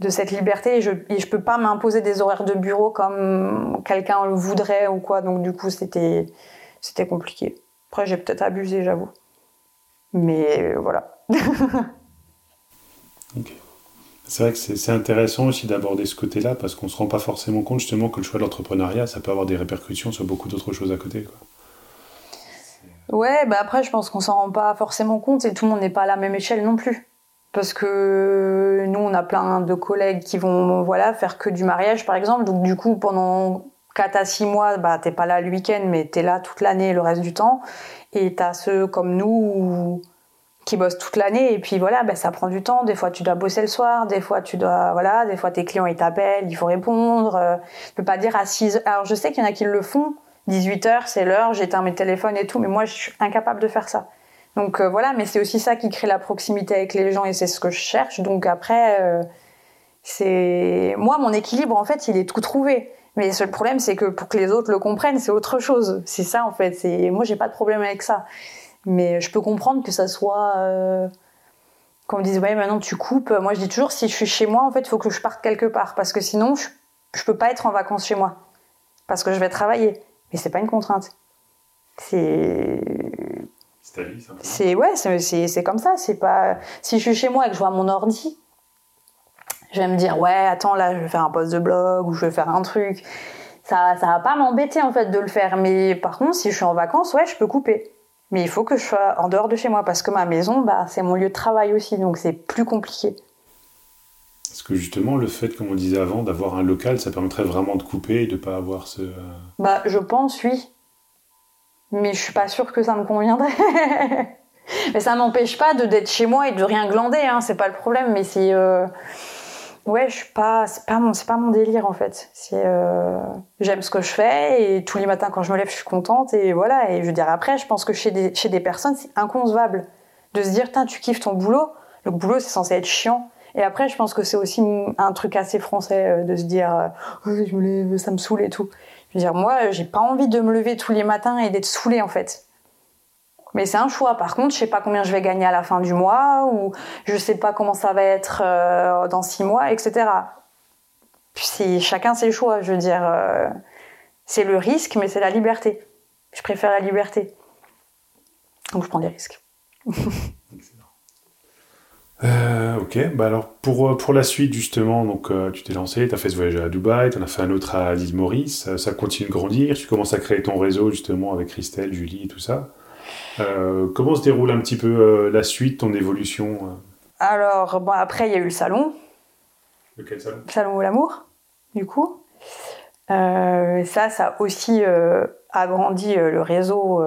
de cette liberté et je, et je peux pas m'imposer des horaires de bureau comme quelqu'un le voudrait ou quoi. Donc du coup c'était c'était compliqué. Après j'ai peut-être abusé, j'avoue. Mais voilà. ok. C'est vrai que c'est intéressant aussi d'aborder ce côté-là parce qu'on ne se rend pas forcément compte justement que le choix de l'entrepreneuriat, ça peut avoir des répercussions sur beaucoup d'autres choses à côté. Quoi. Ouais, bah après, je pense qu'on s'en rend pas forcément compte et tout le monde n'est pas à la même échelle non plus. Parce que nous, on a plein de collègues qui vont voilà, faire que du mariage, par exemple. Donc, du coup, pendant 4 à 6 mois, bah, t'es pas là le week-end, mais tu es là toute l'année, le reste du temps. Et tu as ceux comme nous qui bossent toute l'année. Et puis voilà ben ça prend du temps. Des fois tu dois bosser le soir. Des fois tu dois voilà des fois tes clients ils t'appellent il faut répondre. Euh, tu peux pas dire à 6 heures. Alors je sais qu'il y en a qui le font. 18 heures c'est l'heure. J'éteins mes téléphones et tout. Mais moi je suis incapable de faire ça donc euh, voilà mais c'est aussi ça qui crée la proximité avec les gens et c'est ce que je cherche donc après euh, c'est moi mon équilibre en fait il est tout trouvé mais le seul problème c'est que pour que les autres le comprennent c'est autre chose c'est ça en fait c'est moi j'ai pas de problème avec ça mais je peux comprendre que ça soit. Euh, qu'on me dise, ouais, maintenant tu coupes. Moi, je dis toujours, si je suis chez moi, en fait, il faut que je parte quelque part. Parce que sinon, je, je peux pas être en vacances chez moi. Parce que je vais travailler. Mais c'est pas une contrainte. C'est. C'est ta vie, ça. C'est, ouais, c'est comme ça. C'est pas. Si je suis chez moi et que je vois mon ordi, je vais me dire, ouais, attends, là, je vais faire un post de blog ou je vais faire un truc. Ça, ça va pas m'embêter, en fait, de le faire. Mais par contre, si je suis en vacances, ouais, je peux couper. Mais il faut que je sois en dehors de chez moi parce que ma maison, bah, c'est mon lieu de travail aussi, donc c'est plus compliqué. Est-ce que justement, le fait, comme on disait avant, d'avoir un local, ça permettrait vraiment de couper et de ne pas avoir ce. Euh, bah, je pense, oui. Mais je suis pas sûre que ça me conviendrait. mais ça m'empêche pas de d'être chez moi et de rien glander, hein, c'est pas le problème. Mais c'est. Euh, ouais, je suis pas, c'est pas mon, c'est pas mon délire en fait. C'est, euh, j'aime ce que je fais et tous les matins quand je me lève, je suis contente et voilà. Et je veux dire après, je pense que chez des, chez des personnes, c'est inconcevable de se dire, tu kiffes ton boulot. Le boulot, c'est censé être chiant. Et après, je pense que c'est aussi un truc assez français euh, de se dire, euh, je me lève, ça me saoule et tout. Je veux dire, moi, j'ai pas envie de me lever tous les matins et d'être saoulée en fait. Mais c'est un choix. Par contre, je sais pas combien je vais gagner à la fin du mois ou je sais pas comment ça va être euh, dans six mois, etc. Puis chacun ses choix. Je veux dire, euh, c'est le risque, mais c'est la liberté. Je préfère la liberté. Donc je prends des risques. Euh, ok, bah alors pour, pour la suite justement, donc tu t'es lancé, tu as fait ce voyage à Dubaï, tu en as fait un autre à l'île Maurice, ça, continue de grandir, tu commences à créer ton réseau justement avec Christelle, Julie et tout ça. comment se déroule un petit peu la suite, ton évolution Alors, bon, après il y a eu le salon. Lequel salon? Le salon de l'amour, du coup. ça, ça a aussi agrandi le réseau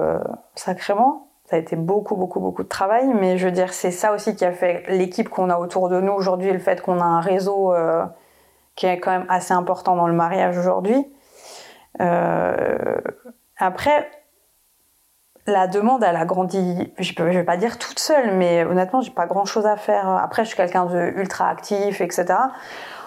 sacrément ça a été beaucoup, beaucoup, beaucoup de travail, mais je veux dire, c'est ça aussi qui a fait l'équipe qu'on a autour de nous aujourd'hui, le fait qu'on a un réseau euh, qui est quand même assez important dans le mariage aujourd'hui. Euh, après, la demande, elle a grandi, je ne vais pas dire toute seule, mais honnêtement, j'ai pas grand chose à faire. Après, je suis quelqu'un de ultra actif, etc.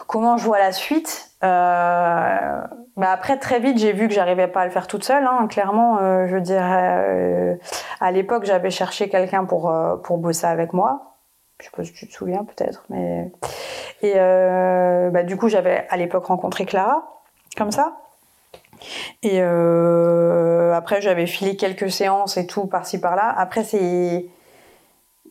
Comment je vois la suite euh, bah après, très vite, j'ai vu que j'arrivais pas à le faire toute seule. Hein. Clairement, euh, je dirais, euh, à l'époque, j'avais cherché quelqu'un pour euh, pour bosser avec moi. Je sais pas si tu te souviens, peut-être, mais et bah, du coup, j'avais à l'époque rencontré Clara, comme ça. Et après, j'avais filé quelques séances et tout par-ci par-là. Après, c'est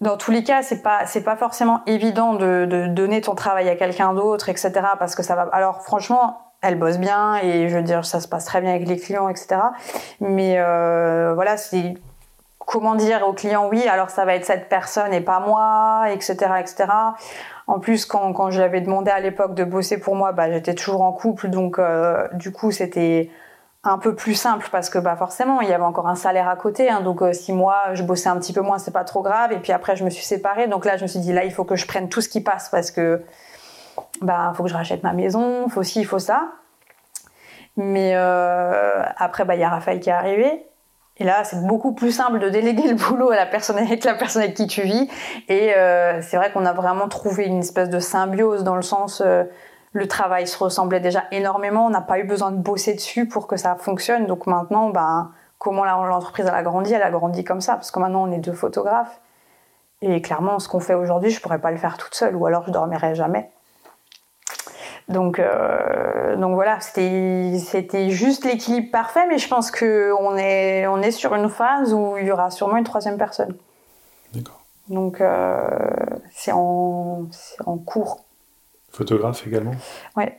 dans tous les cas, c'est pas c'est pas forcément évident de, de donner ton travail à quelqu'un d'autre, etc. Parce que ça va. Alors franchement, elle bosse bien et je veux dire ça se passe très bien avec les clients etc mais euh, voilà c'est comment dire aux clients oui alors ça va être cette personne et pas moi etc etc en plus quand, quand je l'avais demandé à l'époque de bosser pour moi bah j'étais toujours en couple donc euh, du coup c'était un peu plus simple parce que bah forcément il y avait encore un salaire à côté hein, donc euh, si moi je bossais un petit peu moins c'est pas trop grave et puis après je me suis séparée donc là je me suis dit là il faut que je prenne tout ce qui passe parce que bah faut que je rachète ma maison, faut ci, faut ça. Mais euh, après, bah il y a Raphaël qui est arrivé. Et là, c'est beaucoup plus simple de déléguer le boulot à la personne avec la personne avec qui tu vis. Et euh, c'est vrai qu'on a vraiment trouvé une espèce de symbiose dans le sens le travail se ressemblait déjà énormément. On n'a pas eu besoin de bosser dessus pour que ça fonctionne. Donc maintenant, bah, comment l'entreprise a grandi Elle a grandi comme ça parce que maintenant on est deux photographes. Et clairement, ce qu'on fait aujourd'hui, je pourrais pas le faire toute seule, ou alors je dormirais jamais. Donc, euh, donc voilà, c'était juste l'équilibre parfait, mais je pense qu'on est, on est sur une phase où il y aura sûrement une troisième personne. D'accord. Donc euh, c'est en, en cours. Photographe également Ouais.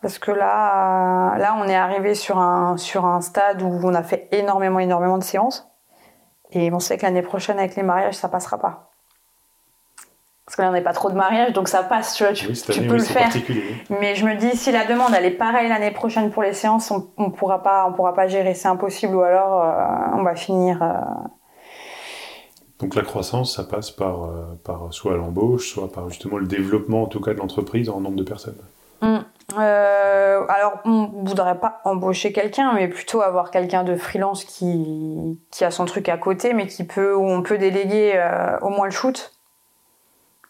Parce que là, là, on est arrivé sur un, sur un stade où on a fait énormément, énormément de séances. Et on sait que l'année prochaine, avec les mariages, ça passera pas. Parce que là, on n'est pas trop de mariage, donc ça passe, tu vois, tu, peux le faire. Mais je me dis, si la demande, elle est pareille l'année prochaine pour les séances, on, ne pourra pas, on pourra pas gérer, c'est impossible, ou alors euh, on va finir. Euh, donc la croissance, ça passe par, euh, par soit l'embauche, soit par justement le développement, en tout cas, de l'entreprise en nombre de personnes. Hum, alors, on voudrait pas embaucher quelqu'un, mais plutôt avoir quelqu'un de freelance qui, qui a son truc à côté, mais qui peut, où on peut déléguer au moins le shoot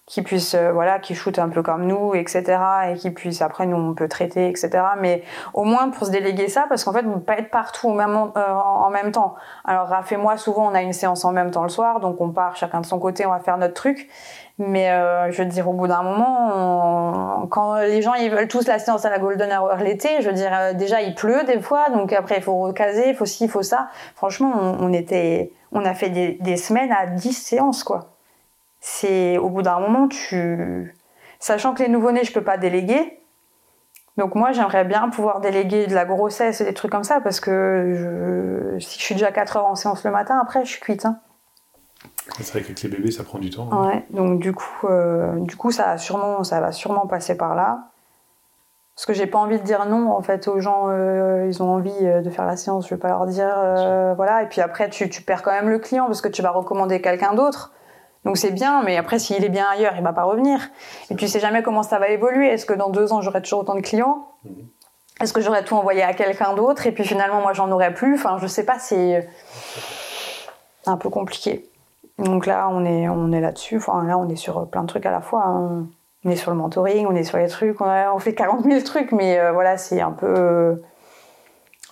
qui puisse euh, voilà qui shoot un peu comme nous etc et qui puisse après nous on peut traiter etc mais au moins pour se déléguer ça parce qu'en fait on peut pas être partout au même, euh, en même temps. Alors Raph et moi souvent on a une séance en même temps le soir donc on part chacun de son côté on va faire notre truc. Mais euh, je veux dire au bout d'un moment quand les gens ils veulent tous la séance à la golden hour l'été je veux dire euh, déjà il pleut des fois donc après il faut recaser il faut ci il faut ça. Franchement on, on était on a fait des, des semaines à 10 séances quoi c'est au bout d'un moment, tu. Sachant que les nouveau-nés, je peux pas déléguer. Donc moi, j'aimerais bien pouvoir déléguer de la grossesse et des trucs comme ça, parce que si je suis déjà 4 heures en séance le matin, après, je suis cuite. Hein. C'est vrai qu'avec les bébés, ça prend du temps. Hein. Ouais, donc du coup, euh, du coup ça, sûrement, ça va sûrement passer par là. Parce que j'ai pas envie de dire non en fait aux gens, euh, ils ont envie euh, de faire la séance, je vais pas leur dire voilà. Et puis après, tu, tu, perds quand même le client parce que tu vas recommander quelqu'un d'autre. Donc c'est bien, mais après s'il est bien ailleurs, il va pas revenir. Et tu sais jamais comment ça va évoluer. Est-ce que dans deux ans j'aurai toujours autant de clients? Mhm. Est-ce que j'aurai tout envoyé à quelqu'un d'autre? Et puis finalement moi j'en aurai plus Enfin je sais pas, c'est un peu compliqué. Donc là on est on est là-dessus. Enfin là on est sur plein de trucs à la fois. Hein. On est sur le mentoring, on est sur les trucs, on, fait 40 000 trucs, mais euh, voilà c'est un peu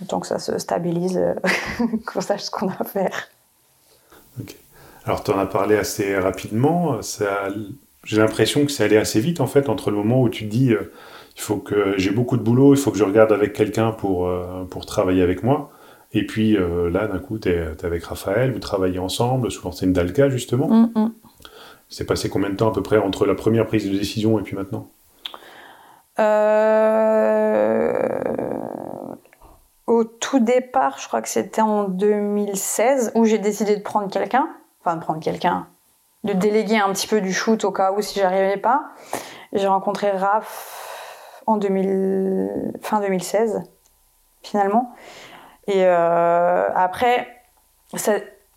autant que ça se stabilise, qu'on sache ce qu'on a à faire. Alors, tu en as parlé assez rapidement. J'ai l'impression que c'est allé assez vite, en fait, entre le moment où tu te dis euh, il faut que j'ai beaucoup de boulot, il faut que je regarde avec quelqu'un pour, euh, pour travailler avec moi. Et puis euh, là, d'un coup, tu es, avec Raphaël, vous travaillez ensemble sous l'enseigne d'Alka, justement. Mm, mm. C'est passé combien de temps à peu près entre la première prise de décision et puis maintenant? Au tout départ, je crois que c'était en 2016 où j'ai décidé de prendre quelqu'un, enfin de prendre quelqu'un, de déléguer un petit peu du shoot au cas où si j'arrivais pas. J'ai rencontré Raph en 2000... fin 2016 finalement. Et euh, après,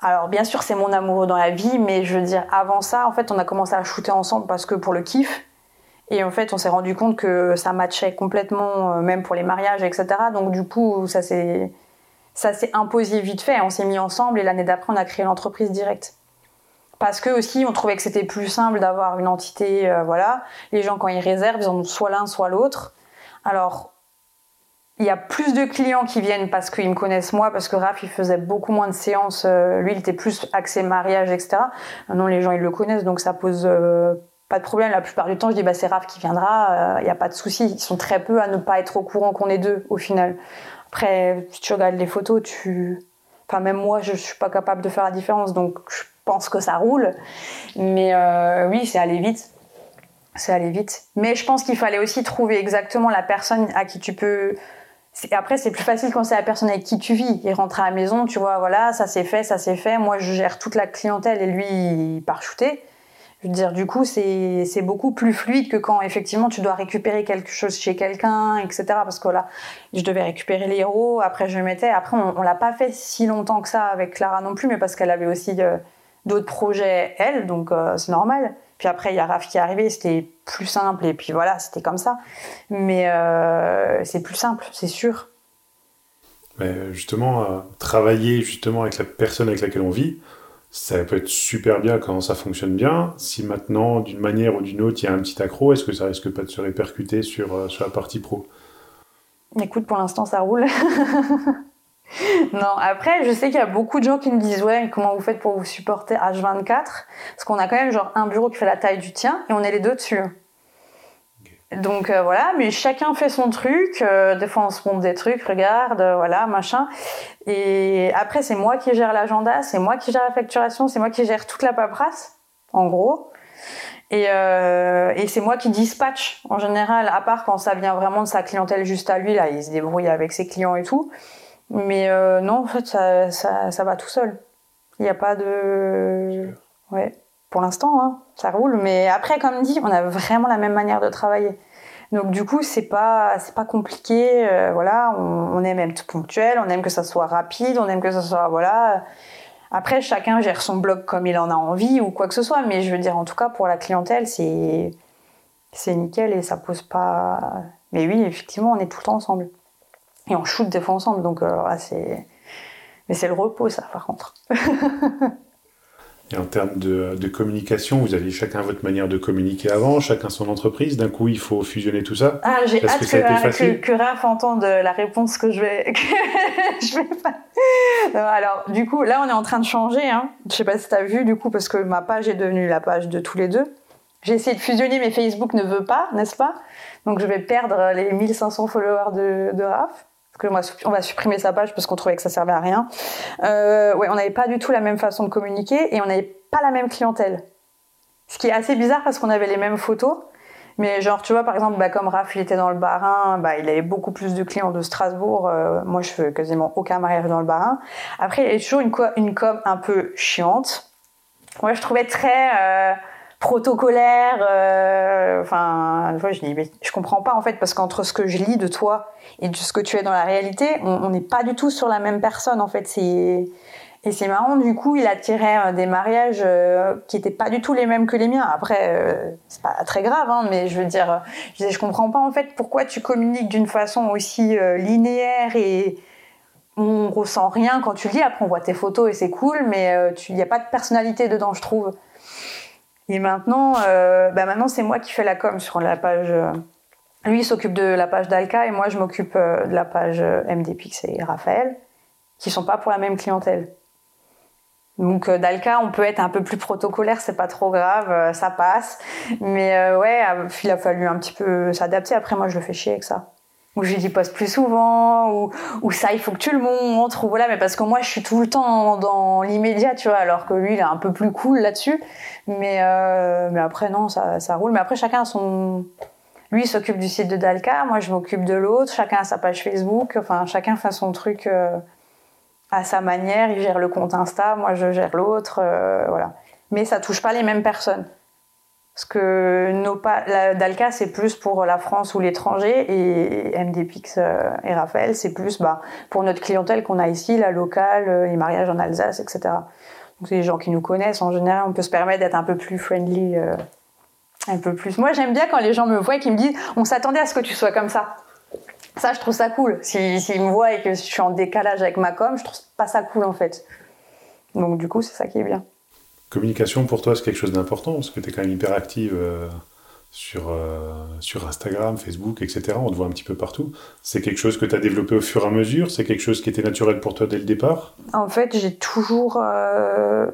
alors bien sûr c'est mon amoureux dans la vie, mais je veux dire avant ça, en fait, on a commencé à shooter ensemble parce que pour le kiff. Et en fait, on s'est rendu compte que ça matchait complètement, euh, même pour les mariages, etc. Donc du coup, ça s'est ça s'est imposé vite fait. On s'est mis ensemble et l'année d'après, on a créé l'entreprise directe. Parce que aussi, on trouvait que c'était plus simple d'avoir une entité, euh, voilà. Les gens, quand ils réservent, ils en ont soit l'un, soit l'autre. Alors, il y a plus de clients qui viennent parce qu'ils me connaissent moi, parce que Raph, il faisait beaucoup moins de séances. Euh, lui, il était plus axé mariage, etc. Maintenant, les gens, ils le connaissent, donc ça pose euh, pas de problème. La plupart du temps, je dis, bah, c'est Raph qui viendra, il n'y a pas de souci. Ils sont très peu à ne pas être au courant qu'on est deux, au final. Après, si tu regardes les photos, tu... Enfin, même moi, je suis pas capable de faire la différence, donc je pense que ça roule. Mais euh, oui, c'est aller vite. C'est aller vite. Mais je pense qu'il fallait aussi trouver exactement la personne à qui tu peux. Après, c'est plus facile quand c'est la personne avec qui tu vis. Il rentre à la maison, tu vois, voilà, ça c'est fait, ça c'est fait. Moi, je gère toute la clientèle et lui, il part shooter. Je veux dire, du coup, c'est beaucoup plus fluide que quand effectivement tu dois récupérer quelque chose chez quelqu'un, etc. Parce que là, je devais récupérer les héros, après je mettais. Après, on, on l'a pas fait si longtemps que ça avec Clara non plus, mais parce qu'elle avait aussi euh, d'autres projets, elle, donc euh, c'est normal. Puis après, il y a Raph qui est arrivé, c'était plus simple, et puis voilà, c'était comme ça. Mais euh, c'est plus simple, c'est sûr. Mais justement, euh, travailler justement avec la personne avec laquelle on vit, ça peut être super bien quand ça fonctionne bien. Si maintenant, d'une manière ou d'une autre, il y a un petit accro, est-ce que ça risque pas de se répercuter sur, sur la partie pro? Écoute, pour l'instant, ça roule. non, après, je sais qu'il y a beaucoup de gens qui me disent ouais, comment vous faites pour vous supporter H24 Parce qu'on a quand même genre un bureau qui fait la taille du tien et on est les deux dessus. Donc euh, voilà, mais chacun fait son truc. Euh, des fois, on se montre des trucs, regarde, euh, voilà, machin. Et après, c'est moi qui gère l'agenda, c'est moi qui gère la facturation, c'est moi qui gère toute la paperasse, en gros. Et, et c'est moi qui dispatch en général, à part quand ça vient vraiment de sa clientèle juste à lui, là, il se débrouille avec ses clients et tout. Mais euh, non, en fait, ça, ça, ça, va tout seul. Il n'y a pas de. Ouais, pour l'instant, hein, ça roule. Mais après, comme dit, on a vraiment la même manière de travailler. Donc du coup, c'est pas c'est pas compliqué. Euh, voilà, on, on, aime être ponctuel, on aime que ça soit rapide, on aime que ça soit voilà. Après, chacun gère son blog comme il en a envie ou quoi que ce soit. Mais je veux dire, en tout cas, pour la clientèle, c'est c'est nickel et ça pose pas. Mais oui, effectivement, on est tout le temps ensemble. Et on shoot des fois ensemble, donc euh, c'est. Mais c'est le repos, ça, par contre. Et en termes de, de, communication, vous aviez chacun votre manière de communiquer avant, chacun son entreprise. D'un coup, il faut fusionner tout ça. Ah, j'ai hâte que, que, que, Raph entende la réponse que je vais. je vais pas... Alors, du coup, là, on est en train de changer. Hein. Je sais pas si tu as vu, du coup, parce que ma page est devenue la page de tous les deux. J'ai essayé de fusionner, mais Facebook ne veut pas, n'est-ce pas? Donc, je vais perdre les 1500 followers de, de Raph on va supprimer sa page parce qu'on trouvait que ça servait à rien. Euh, ouais, on n'avait pas du tout la même façon de communiquer et on n'avait pas la même clientèle. Ce qui est assez bizarre parce qu'on avait les mêmes photos, mais genre tu vois par exemple bah, comme Raph il était dans le Barin, bah, il avait beaucoup plus de clients de Strasbourg. Euh, moi je fais quasiment aucun mariage dans le Barin. Après il y avait toujours une, une com un peu chiante. Moi je trouvais très euh, protocolaire. Euh, enfin, euh, je dis, mais je comprends pas en fait, parce qu'entre ce que je lis de toi et de ce que tu es dans la réalité, on n'est pas du tout sur la même personne en fait. Et c'est marrant, du coup, il attirait euh, des mariages euh, qui étaient pas du tout les mêmes que les miens. Après, c'est pas très grave, hein, mais je veux dire, je, je comprends pas en fait pourquoi tu communiques d'une façon aussi linéaire et on ressent rien quand tu lis. Après, on voit tes photos et c'est cool, mais il n'y a pas de personnalité dedans, je trouve. Et maintenant, euh, bah maintenant c'est moi qui fais la com sur la page. Euh, lui, il s'occupe de la page d'Alka et moi, je m'occupe euh, de la page MDPix et Raphaël, qui sont pas pour la même clientèle. Donc d'Alka, on peut être un peu plus protocolaire, c'est pas trop grave, ça passe. Mais ouais, il a fallu un petit peu s'adapter. Après, moi, je le fais chier avec ça. Ou je lui dis plus souvent, ou, ça il faut que tu le montres, ou voilà, mais parce que moi je suis tout le temps dans l'immédiat, tu vois, alors que lui il est un peu plus cool là-dessus. Mais, euh, après non, ça, roule. Mais après chacun a son... Lui s'occupe du site de Dalka, moi je m'occupe de l'autre, chacun a sa page Facebook, enfin chacun fait son truc euh, à sa manière, il gère le compte Insta, moi je gère l'autre, euh, voilà. Mais ça touche pas les mêmes personnes. Parce que la Dalka, c'est plus pour la France ou l'étranger, et MDPix euh, et Raphaël, c'est plus bah, pour notre clientèle qu'on a ici, la locale, euh, les mariages en Alsace, etc. Donc c'est des gens qui nous connaissent. En général, on peut se permettre d'être un peu plus friendly, euh, un peu plus. Moi, j'aime bien quand les gens me voient et qu'ils me disent On s'attendait à ce que tu sois comme ça. Ça, je trouve ça cool. S'ils si, me voient et que je suis en décalage avec ma com, je trouve pas ça cool en fait. Donc du coup, c'est ça qui est bien. Communication pour toi, c'est quelque chose d'important parce que tu es quand même hyper active euh, sur, euh, sur Instagram, Facebook, etc. On te voit un petit peu partout. C'est quelque chose que tu as développé au fur et à mesure? C'est quelque chose qui était naturel pour toi dès le départ? En fait, j'ai toujours. Euh,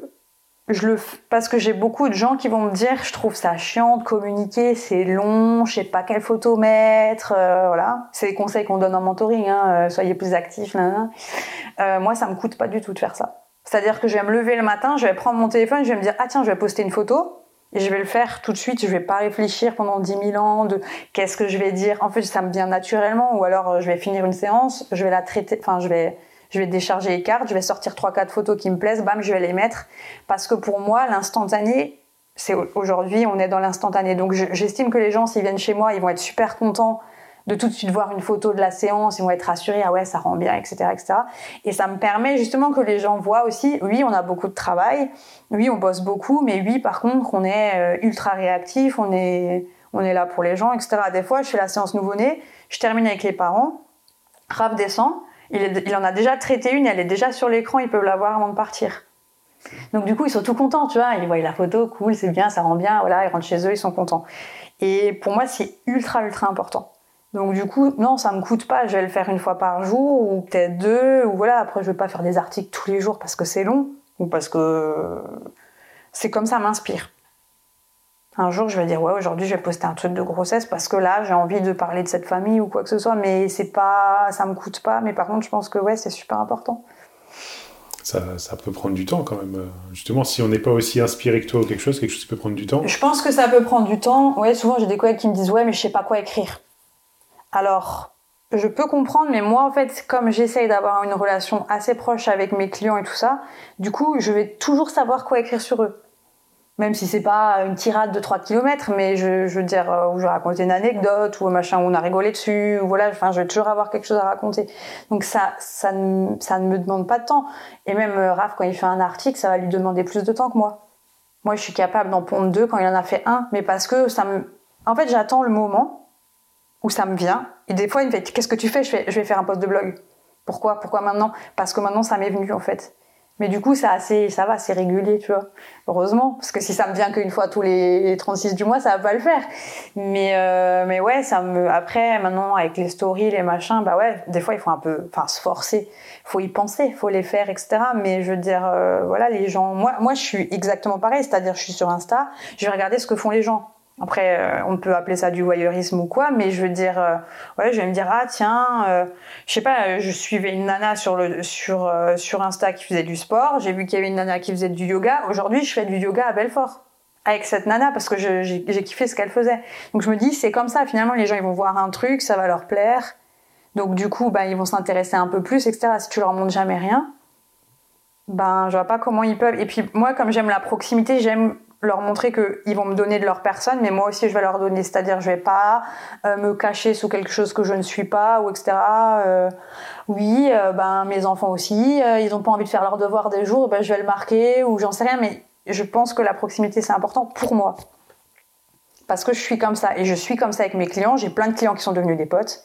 je le parce que j'ai beaucoup de gens qui vont me dire je trouve ça chiant de communiquer, c'est long, je sais pas quelle photo mettre, voilà. C'est les conseils qu'on donne en mentoring, hein, soyez plus actifs. moi, ça me coûte pas du tout de faire ça. C'est-à-dire que je vais me lever le matin, je vais prendre mon téléphone, je vais me dire ah tiens, je vais poster une photo et je vais le faire tout de suite. Je vais pas réfléchir pendant 10 000 ans de qu'est-ce que je vais dire. En fait, ça me vient naturellement. Ou alors, euh, je vais finir une séance, je vais la traiter, enfin, je vais, je vais décharger les cartes, je vais sortir trois quatre photos qui me plaisent, bam, je vais les mettre. Parce que pour moi, l'instantané, c'est aujourd'hui, on est dans l'instantané. Donc, j'estime que les gens, s'ils viennent chez moi, ils vont être super contents de tout de suite voir une photo de la séance, ils vont être rassurés, ah ouais, ça rend bien, etc., etc. Et ça me permet justement que les gens voient aussi, oui, on a beaucoup de travail, oui, on bosse beaucoup, mais oui, par contre, on est euh, ultra réactif, on est, on est là pour les gens, etc. Des fois, je fais la séance nouveau-né, je termine avec les parents, Raph descend, il, il en a déjà traité une, elle est déjà sur l'écran, ils peuvent la voir avant de partir. Donc du coup, ils sont tout contents, tu vois. Ils voient la photo, cool, c'est bien, ça rend bien, voilà, ils rentrent chez eux, ils sont contents. Et pour moi, c'est ultra, ultra important. Donc du coup, non, ça me coûte pas. Je vais le faire une fois par jour ou peut-être deux. Ou voilà. Après, je vais pas faire des articles tous les jours parce que c'est long ou parce que c'est comme ça m'inspire. Un jour, je vais dire ouais, aujourd'hui, je vais poster un truc de grossesse parce que là, j'ai envie de parler de cette famille ou quoi que ce soit. Mais c'est pas, ça me coûte pas. Mais par contre, je pense que ouais, c'est super important. Ça, ça, peut prendre du temps quand même. Justement, si on n'est pas aussi inspiré que toi ou quelque chose, quelque chose qui peut prendre du temps. Je pense que ça peut prendre du temps. Ouais, souvent j'ai des collègues qui me disent ouais, mais je sais pas quoi écrire. Alors, je peux comprendre, mais moi, en fait, comme j'essaye d'avoir une relation assez proche avec mes clients et tout ça, du coup, je vais toujours savoir quoi écrire sur eux. Même si c'est pas une tirade de 3 km, mais je, veux dire, euh, où je vais raconter une anecdote, ou machin où on a rigolé dessus, ou voilà, enfin, je vais toujours avoir quelque chose à raconter. Donc ça, ça ne me demande pas de temps. Et même euh, Raph, quand il fait un article, ça va lui demander plus de temps que moi. Moi, je suis capable d'en pondre deux quand il en a fait un, mais parce que ça me, en fait, j'attends le moment où ça me vient. Et des fois, il me fait Qu'est-ce que tu fais? Je, je vais faire un post de blog. Pourquoi? Pourquoi maintenant? Parce que maintenant, ça m'est venu en fait. Mais du coup, ça, assez, ça va, c'est régulier, tu vois. Heureusement, parce que si ça me vient qu'une fois tous les 36 du mois, ça va pas le faire. Mais, euh, mais ouais, ça me. Après, maintenant, avec les stories, les machins, bah ouais, des fois, il faut un peu, enfin, se forcer. Faut y penser, faut les faire, etc. Mais je veux dire, euh, voilà, les gens. Moi, moi, je suis exactement pareil. C'est-à-dire, je suis sur Insta, je vais regarder ce que font les gens. Après, euh, on peut appeler ça du voyeurisme ou quoi, mais je veux dire, euh, ouais, je vais me dire ah tiens, euh, je sais pas, je suivais une nana sur le sur sur Insta qui faisait du sport, j'ai vu qu'il y avait une nana qui faisait du yoga. Aujourd'hui, je fais du yoga à Belfort avec cette nana parce que j'ai kiffé ce qu'elle faisait. Donc je me dis c'est comme ça. Finalement, les gens ils vont voir un truc, ça va leur plaire. Donc du coup, bah, ils vont s'intéresser un peu plus, etc. Si tu leur montres jamais rien, ben je vois pas comment ils peuvent. Et puis moi, comme j'aime la proximité, j'aime leur montrer qu'ils vont me donner de leur personne, mais moi aussi je vais leur donner. C'est-à-dire, je vais pas euh, me cacher sous quelque chose que je ne suis pas, ou etc. Euh, oui, euh, ben mes enfants aussi, ils ont pas envie de faire leur devoir des jours, ben je vais le marquer, ou j'en sais rien. Mais je pense que la proximité c'est important pour moi, parce que je suis comme ça et je suis comme ça avec mes clients. J'ai plein de clients qui sont devenus des potes,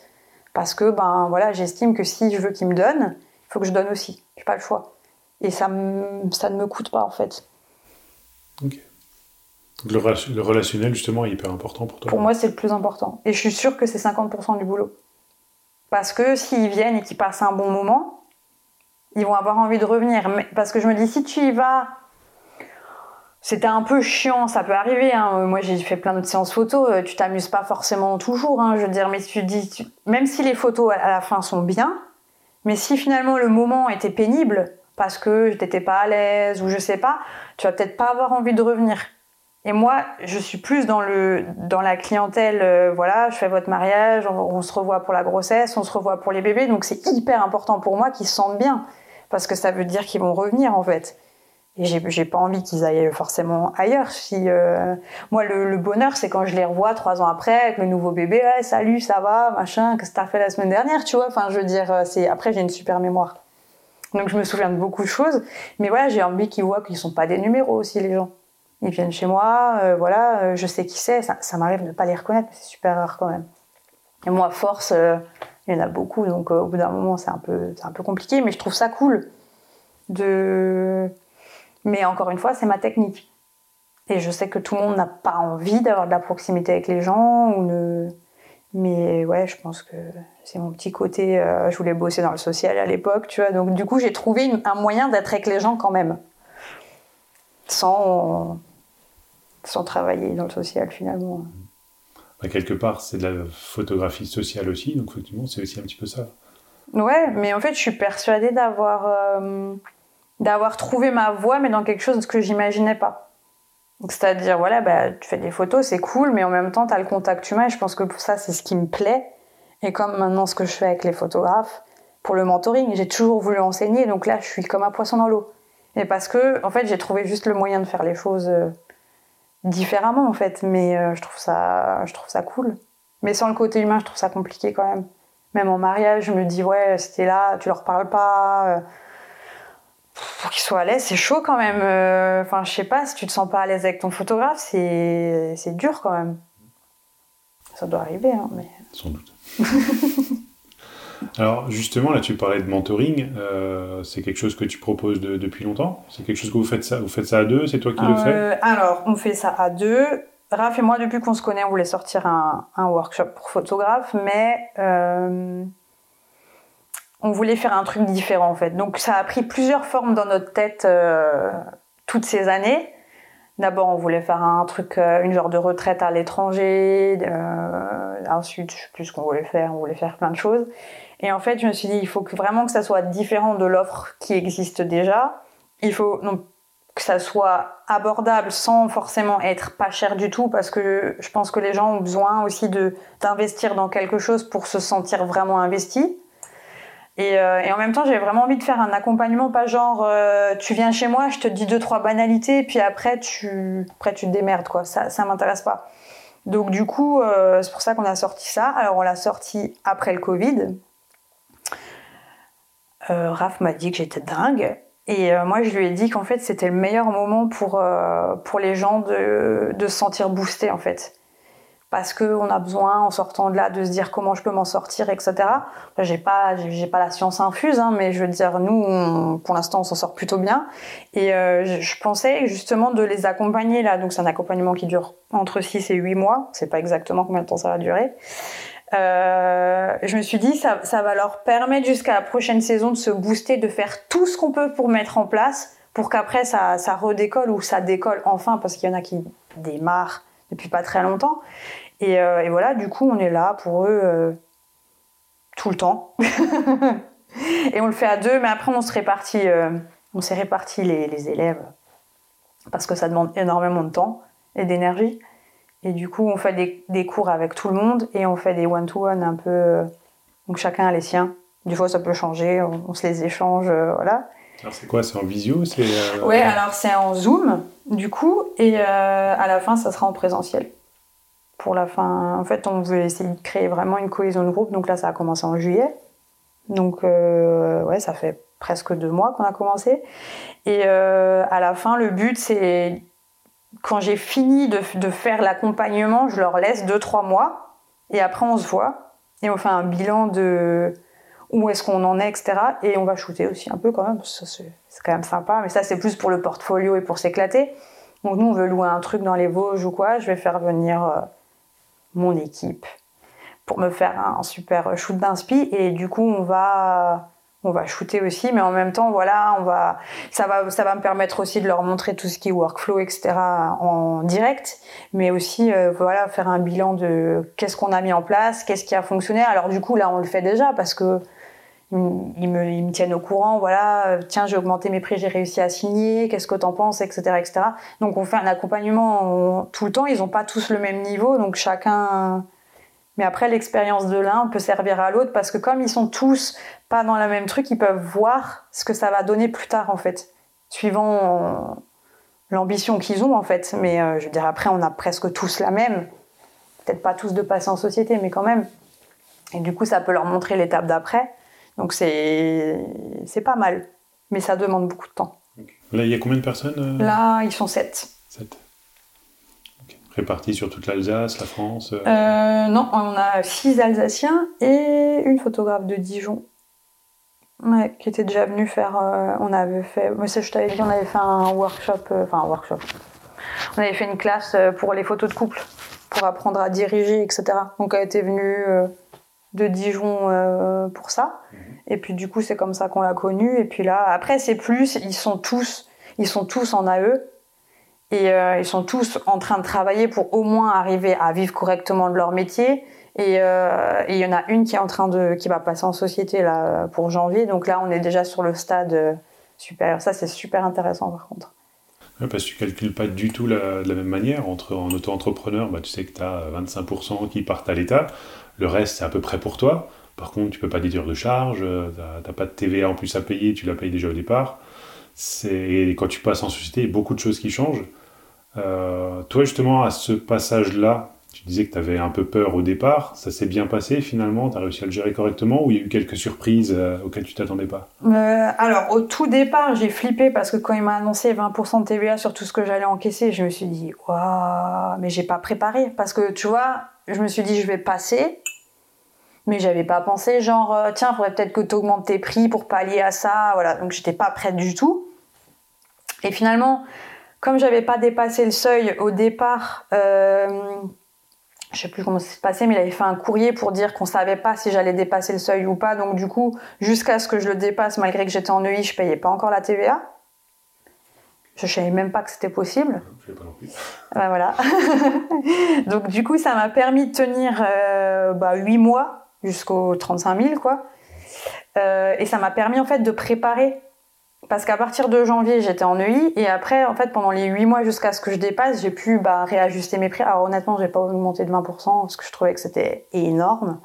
parce que ben voilà, j'estime que si je veux qu'ils me donnent, il faut que je donne aussi. J'ai pas le choix. Et ça, ça ne me coûte pas en fait. Le, relationnel, justement, est hyper important pour toi Pour moi, c'est le plus important. Et je suis sûre que c'est 50% du boulot. Parce que s'ils viennent et qu'ils passent un bon moment, ils vont avoir envie de revenir. parce que je me dis, si tu y vas, c'était un peu chiant, ça peut arriver. Hein. Moi, j'ai fait plein d'autres séances photos. Tu t'amuses pas forcément toujours, hein, je veux dire. Mais tu dis, même si les photos à la fin sont bien, mais si finalement le moment était pénible parce que je n'étais pas à l'aise ou je sais pas, tu vas peut-être pas avoir envie de revenir. Et moi, je suis plus dans le dans la clientèle. Euh, voilà, je fais votre mariage, on, se revoit pour la grossesse, on se revoit pour les bébés. Donc c'est hyper important pour moi qu'ils se sentent bien parce que ça veut dire qu'ils vont revenir en fait. Et j'ai pas envie qu'ils aillent forcément ailleurs. Si euh, moi le, bonheur c'est quand je les revois trois ans après avec le nouveau bébé, salut, ça va, machin, qu'est-ce que t'as fait la semaine dernière, tu vois. Enfin, je veux dire, euh, c'est après j'ai une super mémoire. Donc je me souviens de beaucoup de choses, mais voilà, j'ai envie qu'ils voient qu'ils sont pas des numéros aussi les gens. Ils viennent chez moi, euh, voilà, euh, je sais qui c'est, ça, m'arrive de ne pas les reconnaître, c'est super rare quand même. Et moi, force, euh, il y en a beaucoup, donc au bout d'un moment, c'est un, peu, un peu compliqué, mais je trouve ça cool. De... Mais encore une fois, c'est ma technique. Et je sais que tout le monde n'a pas envie d'avoir de la proximité avec les gens, ou ne... mais ouais, je pense que c'est mon petit côté, je voulais bosser dans le social à l'époque, tu vois, donc du coup, j'ai trouvé un moyen d'être avec les gens quand même. Sans sans travailler dans le social finalement. Bah, quelque part, c'est de la photographie sociale aussi, donc effectivement, c'est aussi un petit peu ça. Ouais, mais en fait, je suis persuadée d'avoir euh, d'avoir trouvé ma voie, mais dans quelque chose que j'imaginais pas. C'est-à-dire, voilà, bah, tu fais des photos, c'est cool, mais en même temps, tu as le contact humain, et je pense que pour ça, c'est ce qui me plaît. Et comme maintenant, ce que je fais avec les photographes, pour le mentoring, j'ai toujours voulu enseigner, donc là, je suis comme un poisson dans l'eau. Et parce que, en fait, j'ai trouvé juste le moyen de faire les choses. Euh, différemment en fait, mais euh, je trouve ça, je trouve ça cool. Mais sans le côté humain, je trouve ça compliqué quand même. Même en mariage, je me dis ouais, c'était là, tu leur parles pas. Euh, pour qu'ils soient à l'aise, c'est chaud quand même. Euh, enfin, je sais pas, si tu te sens pas à l'aise avec ton photographe, c'est dur quand même. Ça doit arriver, hein, mais. Sans doute. Alors justement, là tu parlais de mentoring, euh, c'est quelque chose que tu proposes depuis longtemps? C'est quelque chose que vous faites ça, vous faites ça à deux C'est toi qui le fais? Euh, Alors, on fait ça à deux. Raph et moi, depuis qu'on se connaît, on voulait sortir un, workshop pour photographe, mais euh, on voulait faire un truc différent en fait. Donc ça a pris plusieurs formes dans notre tête toutes ces années. D'abord, on voulait faire un truc, une genre de retraite à l'étranger. ensuite, je sais plus ce qu'on voulait faire. On voulait faire plein de choses. Et en fait, je me suis dit, il faut vraiment que ça soit différent de l'offre qui existe déjà. Il faut donc que ça soit abordable sans forcément être pas cher du tout parce que je pense que les gens ont besoin aussi d'investir dans quelque chose pour se sentir vraiment investi. Et, euh, en même temps, j'avais vraiment envie de faire un accompagnement, pas genre euh, tu viens chez moi, je te dis deux trois banalités, puis après tu après tu te démerdes quoi. Ça ça m'intéresse pas. Donc du coup, euh, c'est pour ça qu'on a sorti ça. Alors on l'a sorti après le Covid, euh, Raph m'a dit que j'étais dingue. Et euh, moi, je lui ai dit qu'en fait, c'était le meilleur moment pour, euh, pour les gens de, de se sentir boostés, en fait. Parce qu'on a besoin, en sortant de là, de se dire comment je peux m'en sortir, etc. j'ai pas, pas la science infuse, hein, mais je veux dire, nous, pour l'instant, on s'en sort plutôt bien. Et je pensais justement de les accompagner là. Donc, c'est un accompagnement qui dure entre 6 et 8 mois. C'est pas exactement combien de temps ça va durer. Euh, je me suis dit ça, va leur permettre jusqu'à la prochaine saison de se booster, de faire tout ce qu'on peut pour mettre en place, pour qu'après ça, redécolle ou ça décolle enfin, parce qu'il y en a qui démarrent depuis pas très longtemps. Et, euh, voilà, du coup, on est là pour eux euh, tout le temps. et on le fait à deux, mais après on on s'est réparti les élèves parce que ça demande énormément de temps et d'énergie. Et du coup, on fait des, des, cours avec tout le monde et on fait des one-to-one un peu. Euh, donc chacun a les siens. Du fois, ça peut changer, on, se les échange, euh, voilà. Alors c'est quoi C'est en visio c'est euh, Ouais, alors c'est en Zoom, du coup, et à la fin, ça sera en présentiel. Pour la fin, en fait, on veut essayer de créer vraiment une cohésion de groupe. Donc là, ça a commencé en juillet. Donc, ouais, ça fait presque deux mois qu'on a commencé. Et à la fin, le but, c'est quand j'ai fini de, faire l'accompagnement, je leur laisse 2-3 mois et après on se voit et on fait un bilan de où est-ce qu'on en est, etc. Et on va shooter aussi un peu quand même, parce que c'est quand même sympa, mais ça c'est plus pour le portfolio et pour s'éclater. Donc nous on veut louer un truc dans les Vosges ou quoi, je vais faire venir euh, mon équipe pour me faire un super shoot d'inspi et du coup on va on va shooter aussi, mais en même temps, voilà, on va, ça va, ça va me permettre aussi de leur montrer tout ce qui est workflow, etc. en direct, mais aussi, euh, voilà, faire un bilan de qu'est-ce qu'on a mis en place, qu'est-ce qui a fonctionné. Alors du coup, là, on le fait déjà parce que ils me, ils me tiennent au courant, voilà, tiens, j'ai augmenté mes prix, j'ai réussi à signer, qu'est-ce que t'en penses, etc., etc. Donc on fait un accompagnement tout le temps. Ils ont pas tous le même niveau, donc chacun. Mais après, l'expérience de l'un peut servir à l'autre parce que comme ils sont tous pas dans le même truc, ils peuvent voir ce que ça va donner plus tard, en fait, suivant l'ambition qu'ils ont, en fait. Mais euh, je veux dire, après, on a presque tous la même. Peut-être pas tous de passer en société, mais quand même. Et du coup, ça peut leur montrer l'étape d'après. Donc c'est c'est pas mal, mais ça demande beaucoup de temps. Là, il y a combien de personnes euh? Là, ils sont sept. Sept. Répartis sur toute l'Alsace, la France euh Non, on a six Alsaciens et une photographe de Dijon Ouais, qui était déjà venu faire. Euh, on avait fait. Mais ça, je t'avais dit, on avait fait un workshop. Euh, enfin, un workshop. On avait fait une classe euh, pour les photos de couple, pour apprendre à diriger, etc. Donc, elle était venue de Dijon pour ça. Mhm. Et puis, du coup, c'est comme ça qu'on l'a connue. Et puis là, après, c'est plus. Ils sont tous, ils sont tous en AE. Et ils sont tous en train de travailler pour au moins arriver à vivre correctement de leur métier euh, et il y en a une qui est en train de, qui va passer en société là pour janvier. Donc là, on est déjà sur le stade euh, supérieur. Ça, c'est super intéressant par contre. parce que tu calcules pas du tout de la même manière. Entre en auto-entrepreneur, bah, tu sais que tu as 25% qui partent à l'État. Le reste, c'est à peu près pour toi. Par contre, tu peux pas déduire de charge. Euh, tu n'as pas de TVA en plus à payer. Tu la payes déjà au départ. Et quand tu passes en société, il y a beaucoup de choses qui changent. Toi, justement, à ce passage-là, tu disais que tu avais un peu peur au départ. Ça s'est bien passé finalement? Tu as réussi à le gérer correctement? Ou il y a eu quelques surprises euh, auxquelles tu t'attendais pas? Euh, Alors, au tout départ, j'ai flippé parce que quand il m'a annoncé 20% de TVA sur tout ce que j'allais encaisser, je me suis dit, waouh, mais j'ai pas préparé. Parce que tu vois, je me suis dit, je vais passer. Mais j'avais pas pensé, genre, euh, tiens, faudrait peut-être que tu augmentes tes prix pour pallier à ça. Voilà, donc j'étais pas prête du tout. Et finalement, comme j'avais pas dépassé le seuil au départ, je sais plus comment ça s'est passé, mais il avait fait un courrier pour dire qu'on savait pas si j'allais dépasser le seuil ou pas. Donc du coup, jusqu'à ce que je le dépasse, malgré que j'étais en EI, je payais pas encore la TVA. Je savais même pas que c'était possible. Je pas non plus. Ben voilà. Donc du coup, ça m'a permis de tenir euh, bah, 8 mois jusqu'aux 35 000, quoi. Euh, et ça m'a permis en fait de préparer parce qu'à partir de janvier, j'étais en EI et après, en fait, pendant les 8 mois jusqu'à ce que je dépasse, j'ai pu bah, réajuster mes prix. Alors honnêtement, j'ai pas augmenté de 20% parce que je trouvais que c'était énorme,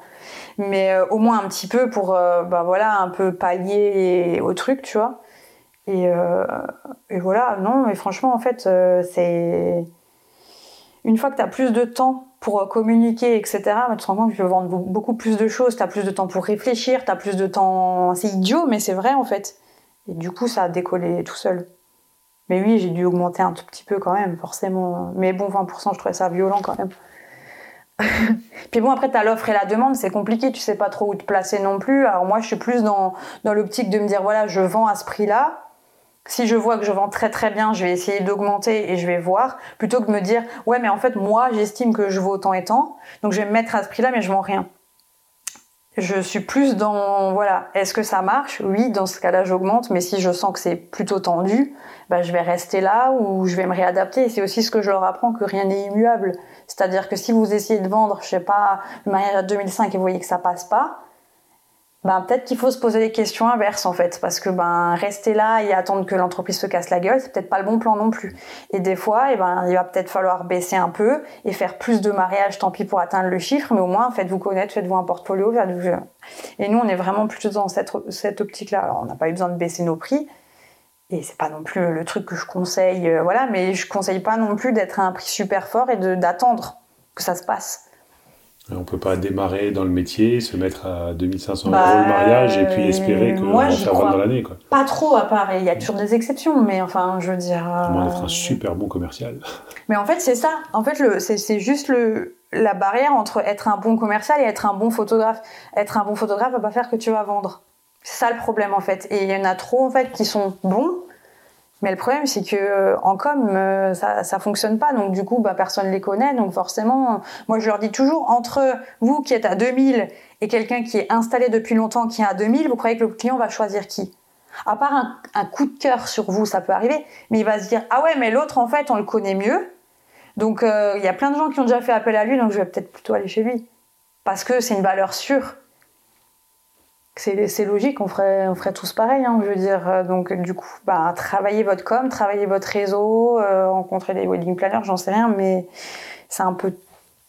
mais euh, au moins un petit peu pour, euh, bah voilà, un peu pallier au truc, tu vois. Et, euh, et voilà, non, mais franchement, en fait, c'est une fois que tu as plus de temps pour communiquer, etc., bah, tu te rends compte que tu peux vendre beaucoup plus de choses, tu as plus de temps pour réfléchir, tu as plus de temps. C'est idiot, mais c'est vrai en fait. Et du coup, ça a décollé tout seul. Mais oui, j'ai dû augmenter un tout petit peu quand même, forcément. Mais bon, 20%, je trouvais ça violent quand même. Puis bon, après, tu as l'offre et la demande, c'est compliqué, tu sais pas trop où te placer non plus. Alors moi, je suis plus dans, dans l'optique de me dire, voilà, je vends à ce prix-là. Si je vois que je vends très très bien, je vais essayer d'augmenter et je vais voir, plutôt que de me dire, ouais, mais en fait, moi, j'estime que je vaux autant et tant, donc je vais me mettre à ce prix-là, mais je vends rien. Je suis plus dans, voilà, est-ce que ça marche? Oui, dans ce cas-là, j'augmente, mais si je sens que c'est plutôt tendu, bah, je vais rester là ou je vais me réadapter. C'est aussi ce que je leur apprends, que rien n'est immuable. C'est-à-dire que si vous essayez de vendre, je sais pas, le mariage à 2005 et vous voyez que ça passe pas, ben peut-être qu'il faut se poser des questions inverses en fait, parce que ben rester là et attendre que l'entreprise se casse la gueule, c'est peut-être pas le bon plan non plus. Et des fois, et eh ben il va peut-être falloir baisser un peu et faire plus de mariages, tant pis pour atteindre le chiffre, mais au moins faites-vous connaître, faites-vous un portfolio, Et nous, on est vraiment plutôt dans cette, cette optique-là. Alors, on n'a pas eu besoin de baisser nos prix. Et c'est pas non plus le truc que je conseille, euh, voilà, mais je conseille pas non plus d'être à un prix super fort et d'attendre que ça se passe. On peut pas démarrer dans le métier, se mettre à 2500 bah, euros le mariage et puis espérer que moi, va faire dans l'année. Pas trop, à part, il y a toujours des exceptions, mais enfin, je veux dire. Comment être un euh, super bon commercial. Mais en fait, c'est ça. En fait, c'est juste le, la barrière entre être un bon commercial et être un bon photographe. Être un bon photographe va pas faire que tu vas vendre. C'est ça le problème, en fait. Et il y en a trop, en fait, qui sont bons, Mais le problème, c'est que euh, en com, euh, ça, ça fonctionne pas. Donc du coup, bah, personne les connaît. Donc forcément, moi je leur dis toujours entre vous qui êtes à 2000 et quelqu'un qui est installé depuis longtemps qui est à 2000, vous croyez que le client va choisir qui? À part un, coup de cœur sur vous, ça peut arriver, mais il va se dire ah ouais, mais l'autre en fait, on le connaît mieux. Donc euh, il y a plein de gens qui ont déjà fait appel à lui, donc je vais peut-être plutôt aller chez lui parce que c'est une valeur sûre c'est logique, on ferait, on ferait tous pareil, hein, je veux dire. Euh, donc, du coup, bah, travaillez votre com, travaillez votre réseau, euh, rencontrer des wedding planners, j'en sais rien, mais c'est un peu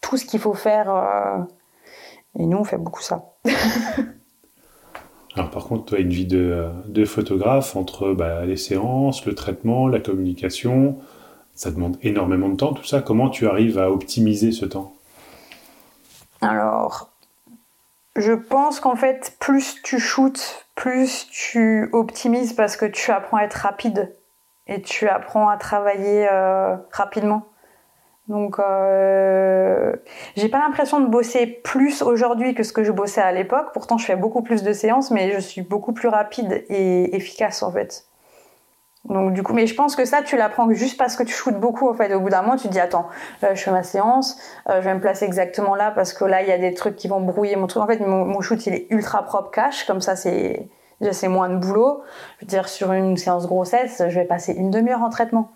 tout ce qu'il faut faire. Euh, et nous, on fait beaucoup ça. Alors, par contre, as une vie de, de photographe entre bah, les séances, le traitement, la communication. Ça demande énormément de temps, tout ça. Comment tu arrives à optimiser ce temps? Alors, je pense qu'en fait, plus tu shootes, plus tu optimises parce que tu apprends à être rapide et tu apprends à travailler euh, rapidement. Donc, euh, j'ai pas l'impression de bosser plus aujourd'hui que ce que je bossais à l'époque. Pourtant, je fais beaucoup plus de séances, mais je suis beaucoup plus rapide et efficace en fait. Donc du coup, mais je pense que ça, tu l'apprends juste parce que tu shootes beaucoup. En fait, au bout d'un moment, tu te dis attends, euh, je fais ma séance, euh, je vais me placer exactement là parce que là, il y a des trucs qui vont brouiller mon truc. En fait, mon, shoot, il est ultra propre cash, comme ça, c'est déjà c'est moins de boulot. Je veux dire, sur une séance grossesse, je vais passer une demi-heure en traitement.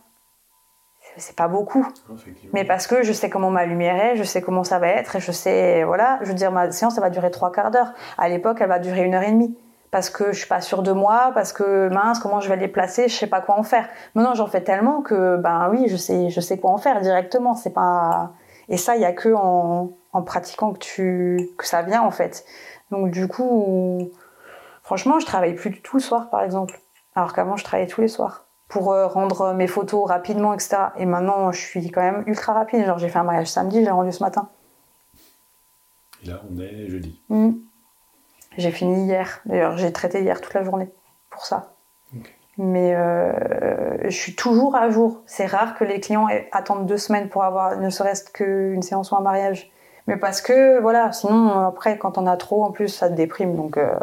C'est pas beaucoup, mais parce que je sais comment ma lumière est, je sais comment ça va être, et je sais, voilà, je veux dire, ma séance, ça va durer trois quarts d'heure. À l'époque, elle va durer une heure et demie parce que je suis pas sûre de moi, parce que mince, comment je vais les placer, je sais pas quoi en faire. Maintenant, j'en fais tellement que ben oui, je sais, je sais quoi en faire directement. C'est pas et ça, il y a que en, en, pratiquant que tu que ça vient en fait. Donc du coup, franchement, je travaille plus du tout le soir, par exemple, alors qu'avant je travaillais tous les soirs pour euh, rendre mes photos rapidement, etc. Et maintenant, je suis quand même ultra rapide. Genre, j'ai fait un mariage samedi, j'ai rendu ce matin. Et là, on est jeudi. Mmh. J'ai fini hier. D'ailleurs, j'ai traité hier toute la journée pour ça. Mais euh, je suis toujours à jour. C'est rare que les clients attendent deux semaines pour avoir ne serait-ce qu'une séance ou un mariage. Mais parce que, voilà, sinon, après, quand on a trop, en plus, ça te déprime. Donc, euh,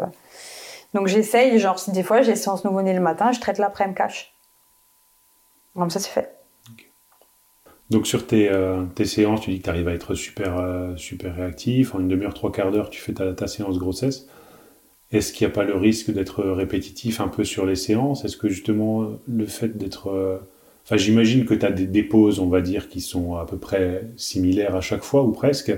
donc j'essaye, genre, si des fois j'ai séance nouveau-né le matin, je traite l'après-midi cash. Comme ça, c'est fait. Donc sur tes, euh, tes, séances, tu dis que tu arrives à être super, super réactif. En une demi-heure, trois quarts d'heure, tu fais ta, séance grossesse. Est-ce qu'il n'y a pas le risque d'être répétitif un peu sur les séances? Est-ce que justement le fait d'être... Euh, enfin, j'imagine que tu as des, déposes, on va dire, qui sont à peu près similaires à chaque fois ou presque.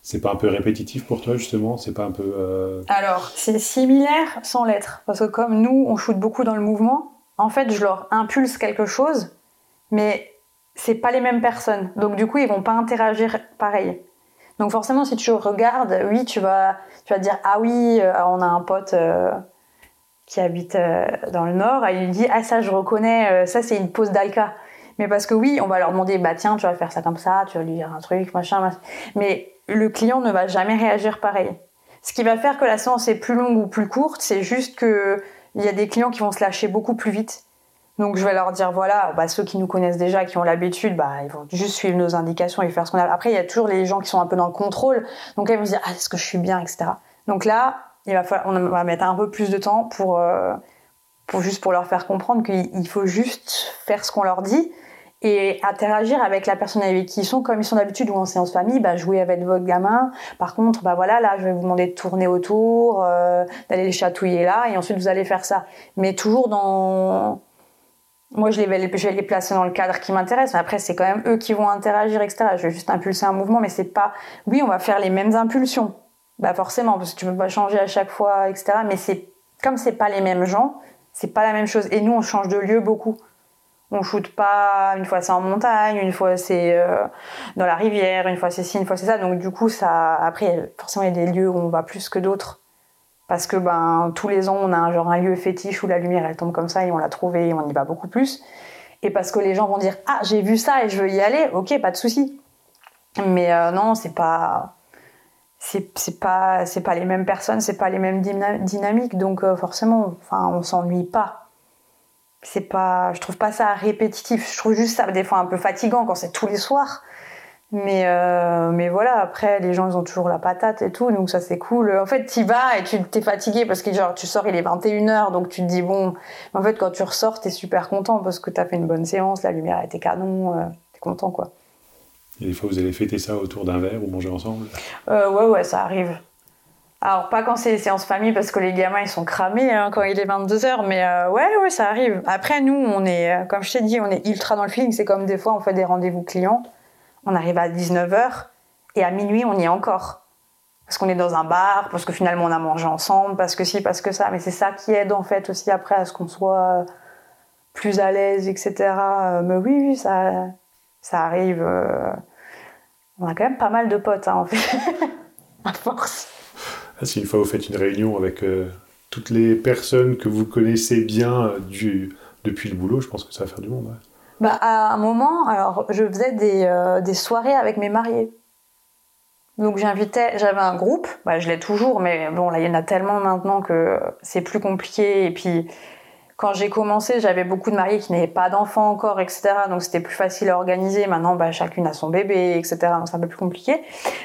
C'est pas un peu répétitif pour toi justement? C'est pas un peu... Euh, Alors, c'est similaire sans l'être. Parce que comme nous, on shoot beaucoup dans le mouvement, en fait, je leur impulse quelque chose, mais c'est pas les mêmes personnes. Donc du coup, ils vont pas interagir pareil. Donc forcément, si tu regardes, oui, tu vas, tu vas dire ah oui, euh, on a un pote euh, qui habite euh, dans le nord, et il dit ah ça je reconnais, ça c'est une pause d'Alka. Mais parce que oui, on va leur demander bah tiens, tu vas faire ça comme ça, tu vas lui dire un truc, machin, Mais le client ne va jamais réagir pareil. Ce qui va faire que la séance est plus longue ou plus courte, c'est juste que il y a des clients qui vont se lâcher beaucoup plus vite donc je vais leur dire voilà, bah, ceux qui nous connaissent déjà, qui ont l'habitude, bah, ils vont juste suivre nos indications et faire ce qu'on a. Après, il y a toujours les gens qui sont un peu dans le contrôle. Donc là, ils vont se dire ah, est-ce que je suis bien, etc. Donc là, on va mettre un peu plus de temps pour, euh, juste pour leur faire comprendre qu'il faut juste faire ce qu'on leur dit et interagir avec la personne avec qui ils sont comme ils sont d'habitude ou en séance famille bah jouer avec votre gamin par contre bah voilà là je vais vous demander de tourner autour euh, d'aller les chatouiller là et ensuite vous allez faire ça mais toujours dans moi, je, vais les placer dans le cadre qui m'intéresse. Mais après, c'est quand même eux qui vont interagir, etc. Je vais juste impulser un mouvement, mais c'est pas. Oui, on va faire les mêmes impulsions. Bah forcément, parce que tu peux pas changer à chaque fois, etc. Mais c'est comme c'est pas les mêmes gens, c'est pas la même chose. Et nous, on change de lieu beaucoup. On shoote pas une fois c'est en montagne, une fois c'est euh, dans la rivière, une fois c'est ci, une fois c'est ça. Donc du coup, ça. Après, forcément, il y a des lieux où on va plus que d'autres parce que ben tous les ans on a un, genre un lieu fétiche où la lumière elle tombe comme ça et on l'a trouvé et on y va beaucoup plus. Et parce que les gens vont dire ah j'ai vu ça et je veux y aller ok pas de souci. Mais euh, non c'est pas c'est pas pas les mêmes personnes c'est pas les mêmes dynamiques. Donc euh, forcément enfin on s'ennuie pas. C'est pas je trouve pas ça répétitif. Je trouve juste ça des fois un peu fatigant quand c'est tous les soirs Mais, euh, mais voilà, après, les gens, ils ont toujours la patate et tout, donc ça, c'est cool. En fait, tu vas et tu t'es fatigué parce que genre, tu sors, il est 21h, donc tu te dis, bon, en fait, quand tu ressors, t'es super content parce que t'as fait une bonne séance, la lumière était canon, euh, t'es content, quoi. Et des fois, vous allez fêter ça autour d'un verre ou manger ensemble? Euh, Ouais, ouais, ça arrive. Alors, pas quand c'est les séances famille parce que les gamins, ils sont cramés hein, quand il est 22h, mais euh, ouais, ouais, ça arrive. Après, nous, on est, comme je t'ai dit, on est ultra dans le feeling. C'est comme des fois, on fait des rendez-vous clients on arrive à 19h et à minuit on y est encore. Parce qu'on est dans un bar, parce que finalement on a mangé ensemble, parce que si, parce que ça. Mais c'est ça qui aide en fait aussi après à ce qu'on soit plus à l'aise, etc. Mais oui, ça, ça arrive. Euh, on a quand même pas mal de potes hein, en fait, à force. Ah, si une fois vous faites une réunion avec euh, toutes les personnes que vous connaissez bien euh, du, depuis le boulot, je pense que ça va faire du monde. Bah, à un moment, alors, je faisais des, euh, des soirées avec mes mariés. Donc j'invitais, j'avais un groupe, bah, je l'ai toujours, mais bon là il y en a tellement maintenant que c'est plus compliqué. Et puis quand j'ai commencé, j'avais beaucoup de mariés qui n'avaient pas d'enfants encore, etc. Donc c'était plus facile à organiser. Maintenant, bah, chacune a son bébé, etc. Donc c'est un peu plus compliqué.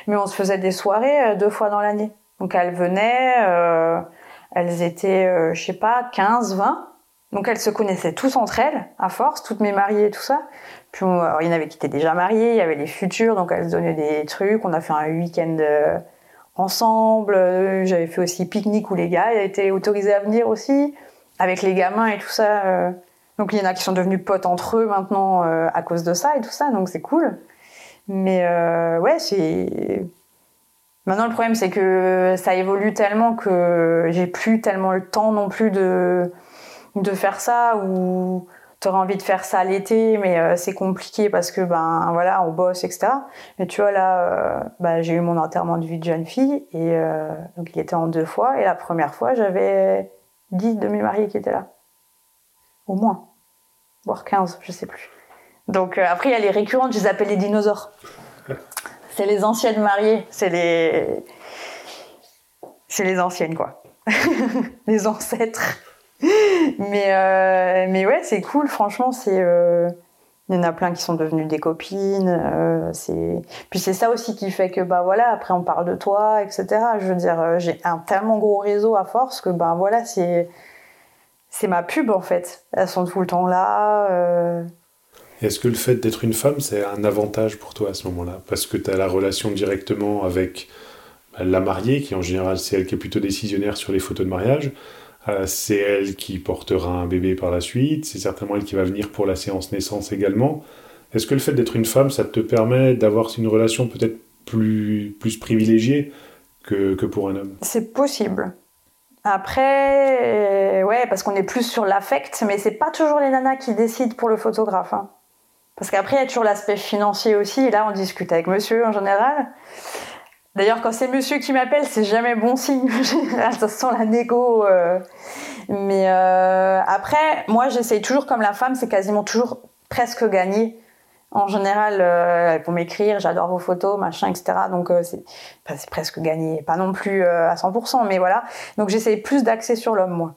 Mais on se faisait des soirées euh, deux fois dans l'année. Donc elles venaient, euh, elles étaient, euh, je sais pas, 15, 20. Donc elles se connaissaient tous entre elles, à force, toutes mes mariées et tout ça. Puis alors, il y en avait qui étaient déjà mariées, il y avait les futurs, donc elles se donnaient des trucs. On a fait un week-end euh, ensemble. J'avais fait aussi pique-nique où les gars étaient autorisés à venir aussi, avec les gamins et tout ça. euh. Donc il y en a qui sont devenus potes entre eux maintenant euh, à cause de ça et tout ça, donc c'est cool. Mais ouais, c'est. Maintenant, le problème, c'est que ça évolue tellement que j'ai plus tellement le temps non plus de, de faire ça ou t'aurais envie de faire ça l'été, mais euh, c'est compliqué parce que ben voilà, on bosse, etc. Mais tu vois là, euh, bah, j'ai eu mon enterrement de vie de jeune fille et euh, donc il était en deux fois et la première fois j'avais 10 de mes mariés qui étaient là, au moins, voire 15, je sais plus. Donc après il y a les récurrentes, je les appelle les dinosaures. C'est les anciennes mariées, c'est les c'est les anciennes quoi, les ancêtres. mais, euh, mais ouais, c'est cool, franchement, c'est. euh, Il y en a plein qui sont devenus des copines. euh, c'est Puis c'est ça aussi qui fait que, bah voilà, après on parle de toi, etc. Je veux dire, j'ai un tellement gros réseau à force que, ben voilà, c'est. C'est ma pub en fait. Elles sont tout le temps là. Est-ce que le fait d'être une femme, c'est un avantage pour toi à ce moment-là? Parce que tu as la relation directement avec bah, la mariée, qui en général, c'est elle qui est plutôt décisionnaire sur les photos de mariage. Euh, c'est elle qui portera un bébé par la suite. C'est certainement elle qui va venir pour la séance naissance également. Est-ce que le fait d'être une femme, ça te permet d'avoir une relation peut-être plus, plus privilégiée que, que pour un homme? C'est possible. Après, euh, ouais, parce qu'on est plus sur l'affect, mais c'est pas toujours les nanas qui décident pour le photographe. hein. Parce qu'après, il y a toujours l'aspect financier aussi. Et là, on discute avec monsieur en général. D'ailleurs, quand c'est monsieur qui m'appelle, c'est jamais bon signe. Ça sent la négo. euh. Mais euh, après, moi, j'essaye toujours comme la femme, c'est quasiment toujours presque gagner. En général, euh, pour m'écrire, j'adore vos photos, machin, etc. Donc euh, c'est presque gagné, pas non plus à 100%, mais voilà. Donc j'essaye plus d'axer sur l'homme, moi.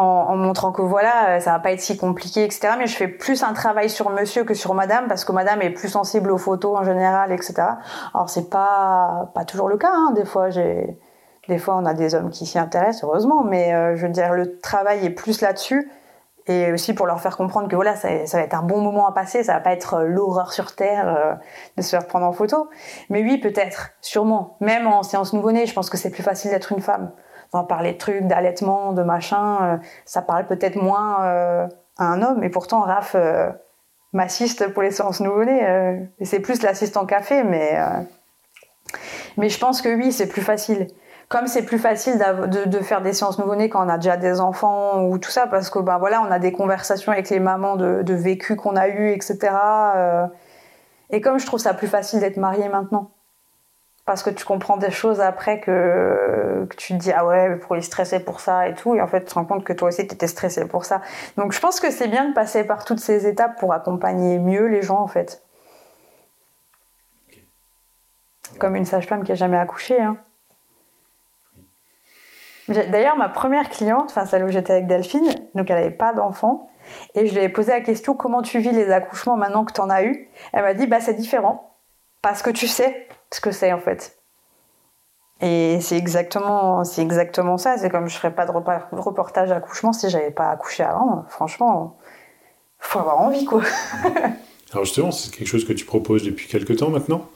En, montrant que voilà, euh, ça va pas être si compliqué, etc. Mais je fais plus un travail sur monsieur que sur madame, parce que madame est plus sensible aux photos en général, etc. Alors c'est pas, pas toujours le cas, hein. Des fois, j'ai... Des fois, on a des hommes qui s'y intéressent, heureusement, mais euh, je veux dire, le travail est plus là-dessus et aussi pour leur faire comprendre que voilà, ça, va être un bon moment à passer, ça va pas être euh, l'horreur sur terre de se faire prendre en photo. Mais oui, peut-être, sûrement. Même en séance nouveau-né, je pense que c'est plus facile d'être une femme. D'en parler de trucs, d'allaitement, de machin, euh, ça parle peut-être moins euh, à un homme. Et pourtant, Raph euh, m'assiste pour les séances nouveau-né. euh, et c'est plus l'assistant café, mais je pense que oui, c'est plus facile comme c'est plus facile de, faire des séances nouveau-nés quand on a déjà des enfants ou tout ça, parce que ben voilà, on a des conversations avec les mamans de, de vécu qu'on a eu, etc. et comme je trouve ça plus facile d'être mariée maintenant, parce que tu comprends des choses après que, que tu te dis ah ouais, mais pourquoi il stressait pour ça et tout, et en fait tu te rends compte que toi aussi tu étais stressé pour ça. Donc je pense que c'est bien de passer par toutes ces étapes pour accompagner mieux les gens en fait. Comme une sage-femme qui a jamais accouché. Hein. D'ailleurs, ma première cliente, enfin celle où j'étais avec Delphine, donc elle n'avait pas d'enfant, et je lui ai posé la question comment tu vis les accouchements maintenant que tu en as eu? Elle m'a dit bah c'est différent. parce que tu sais ce que c'est en fait. Et c'est exactement, c'est exactement ça. C'est comme je ferais pas de reportage accouchement si j'avais pas accouché avant. Franchement, faut avoir envie, quoi. Alors justement, c'est quelque chose que tu proposes depuis quelques temps maintenant?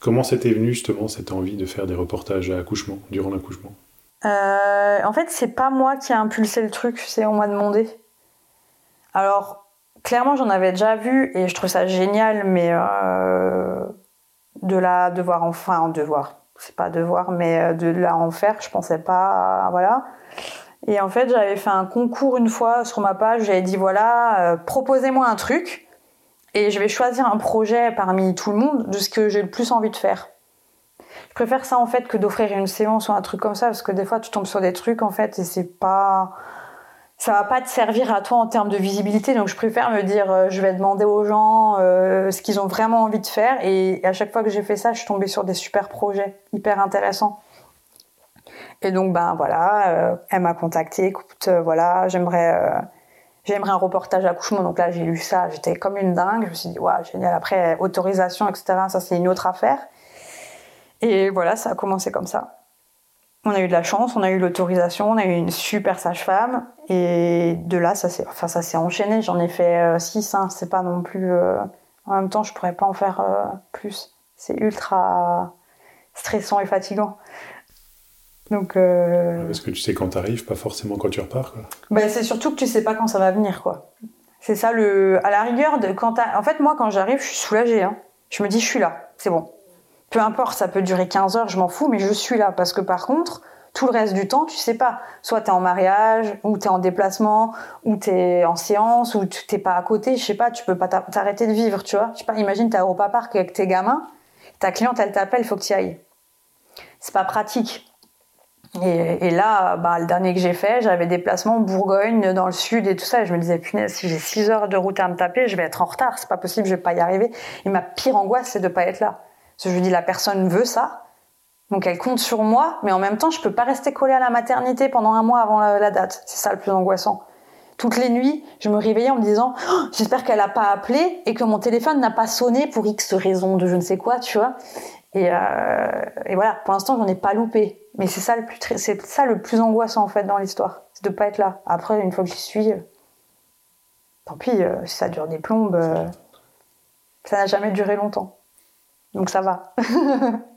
Comment c'était venu justement cette envie de faire des reportages à accouchement, durant l'accouchement? Euh, En fait, c'est pas moi qui a impulsé le truc, c'est on m'a demandé. Alors, clairement, j'en avais déjà vu et je trouve ça génial, mais euh, de la devoir enfin devoir, c'est pas devoir, mais euh, de la en faire, je pensais pas, voilà. Et en fait, j'avais fait un concours une fois sur ma page, j'avais dit voilà, proposez-moi un truc et je vais choisir un projet parmi tout le monde de ce que j'ai le plus envie de faire. Je préfère ça en fait que d'offrir une séance ou un truc comme ça parce que des fois tu tombes sur des trucs en fait et c'est pas ça va pas te servir à toi en termes de visibilité donc je préfère me dire euh, je vais demander aux gens euh, ce qu'ils ont vraiment envie de faire et, à chaque fois que j'ai fait ça je suis tombée sur des super projets hyper intéressants et donc ben voilà euh, elle m'a contacté écoute voilà j'aimerais j'aimerais un reportage accouchement. Donc là, j'ai lu ça, j'étais comme une dingue. Je me suis dit, waouh, génial. Après, autorisation, etc., ça, c'est une autre affaire. Et voilà, ça a commencé comme ça. On a eu de la chance, on a eu l'autorisation, on a eu une super sage-femme. Et de là, ça s'est, enfin, ça s'est enchaîné. J'en ai fait 6, euh, hein. c'est pas non plus. Euh, en même temps, je pourrais pas en faire euh, plus. C'est ultra stressant et fatigant. Donc, euh... Parce que tu sais quand t'arrives, pas forcément quand tu repars. Quoi. Bah, c'est surtout que tu sais pas quand ça va venir. quoi. C'est ça le. À la rigueur, de... quand En fait, moi, quand j'arrive, je suis soulagée. Hein. Je me dis, je suis là, c'est bon. Peu importe, ça peut durer 15 heures, je m'en fous, mais je suis là. Parce que par contre, tout le reste du temps, tu sais pas. Soit t'es en mariage, ou t'es en déplacement, ou t'es en séance, ou t'es pas à côté, je sais pas, tu peux pas t'arrêter de vivre, tu vois. Je pas, imagine t'es à Europa Park avec tes gamins, ta cliente, elle t'appelle, faut que tu ailles. C'est pas pratique. Et, là, bah, le dernier que j'ai fait, j'avais en Bourgogne, dans le sud et tout ça. Et je me disais, punaise, si j'ai 6 heures de route à me taper, je vais être en retard. C'est pas possible, je vais pas y arriver. Et ma pire angoisse, c'est de pas être là. Je dis, la personne veut ça. Donc elle compte sur moi, mais en même temps, je peux pas rester collée à la maternité pendant un mois avant la, date. C'est ça le plus angoissant. Toutes les nuits, je me réveillais en me disant, oh, j'espère qu'elle a pas appelé et que mon téléphone n'a pas sonné pour X raison de je ne sais quoi, tu vois. Et, euh, et voilà, pour l'instant, j'en ai pas loupé. Mais c'est ça le plus, angoissant en fait dans l'histoire, c'est de pas être là. Après, une fois que j'y suis, euh, tant pis, euh, si ça dure des plombes, ça n'a jamais duré longtemps. Donc ça va.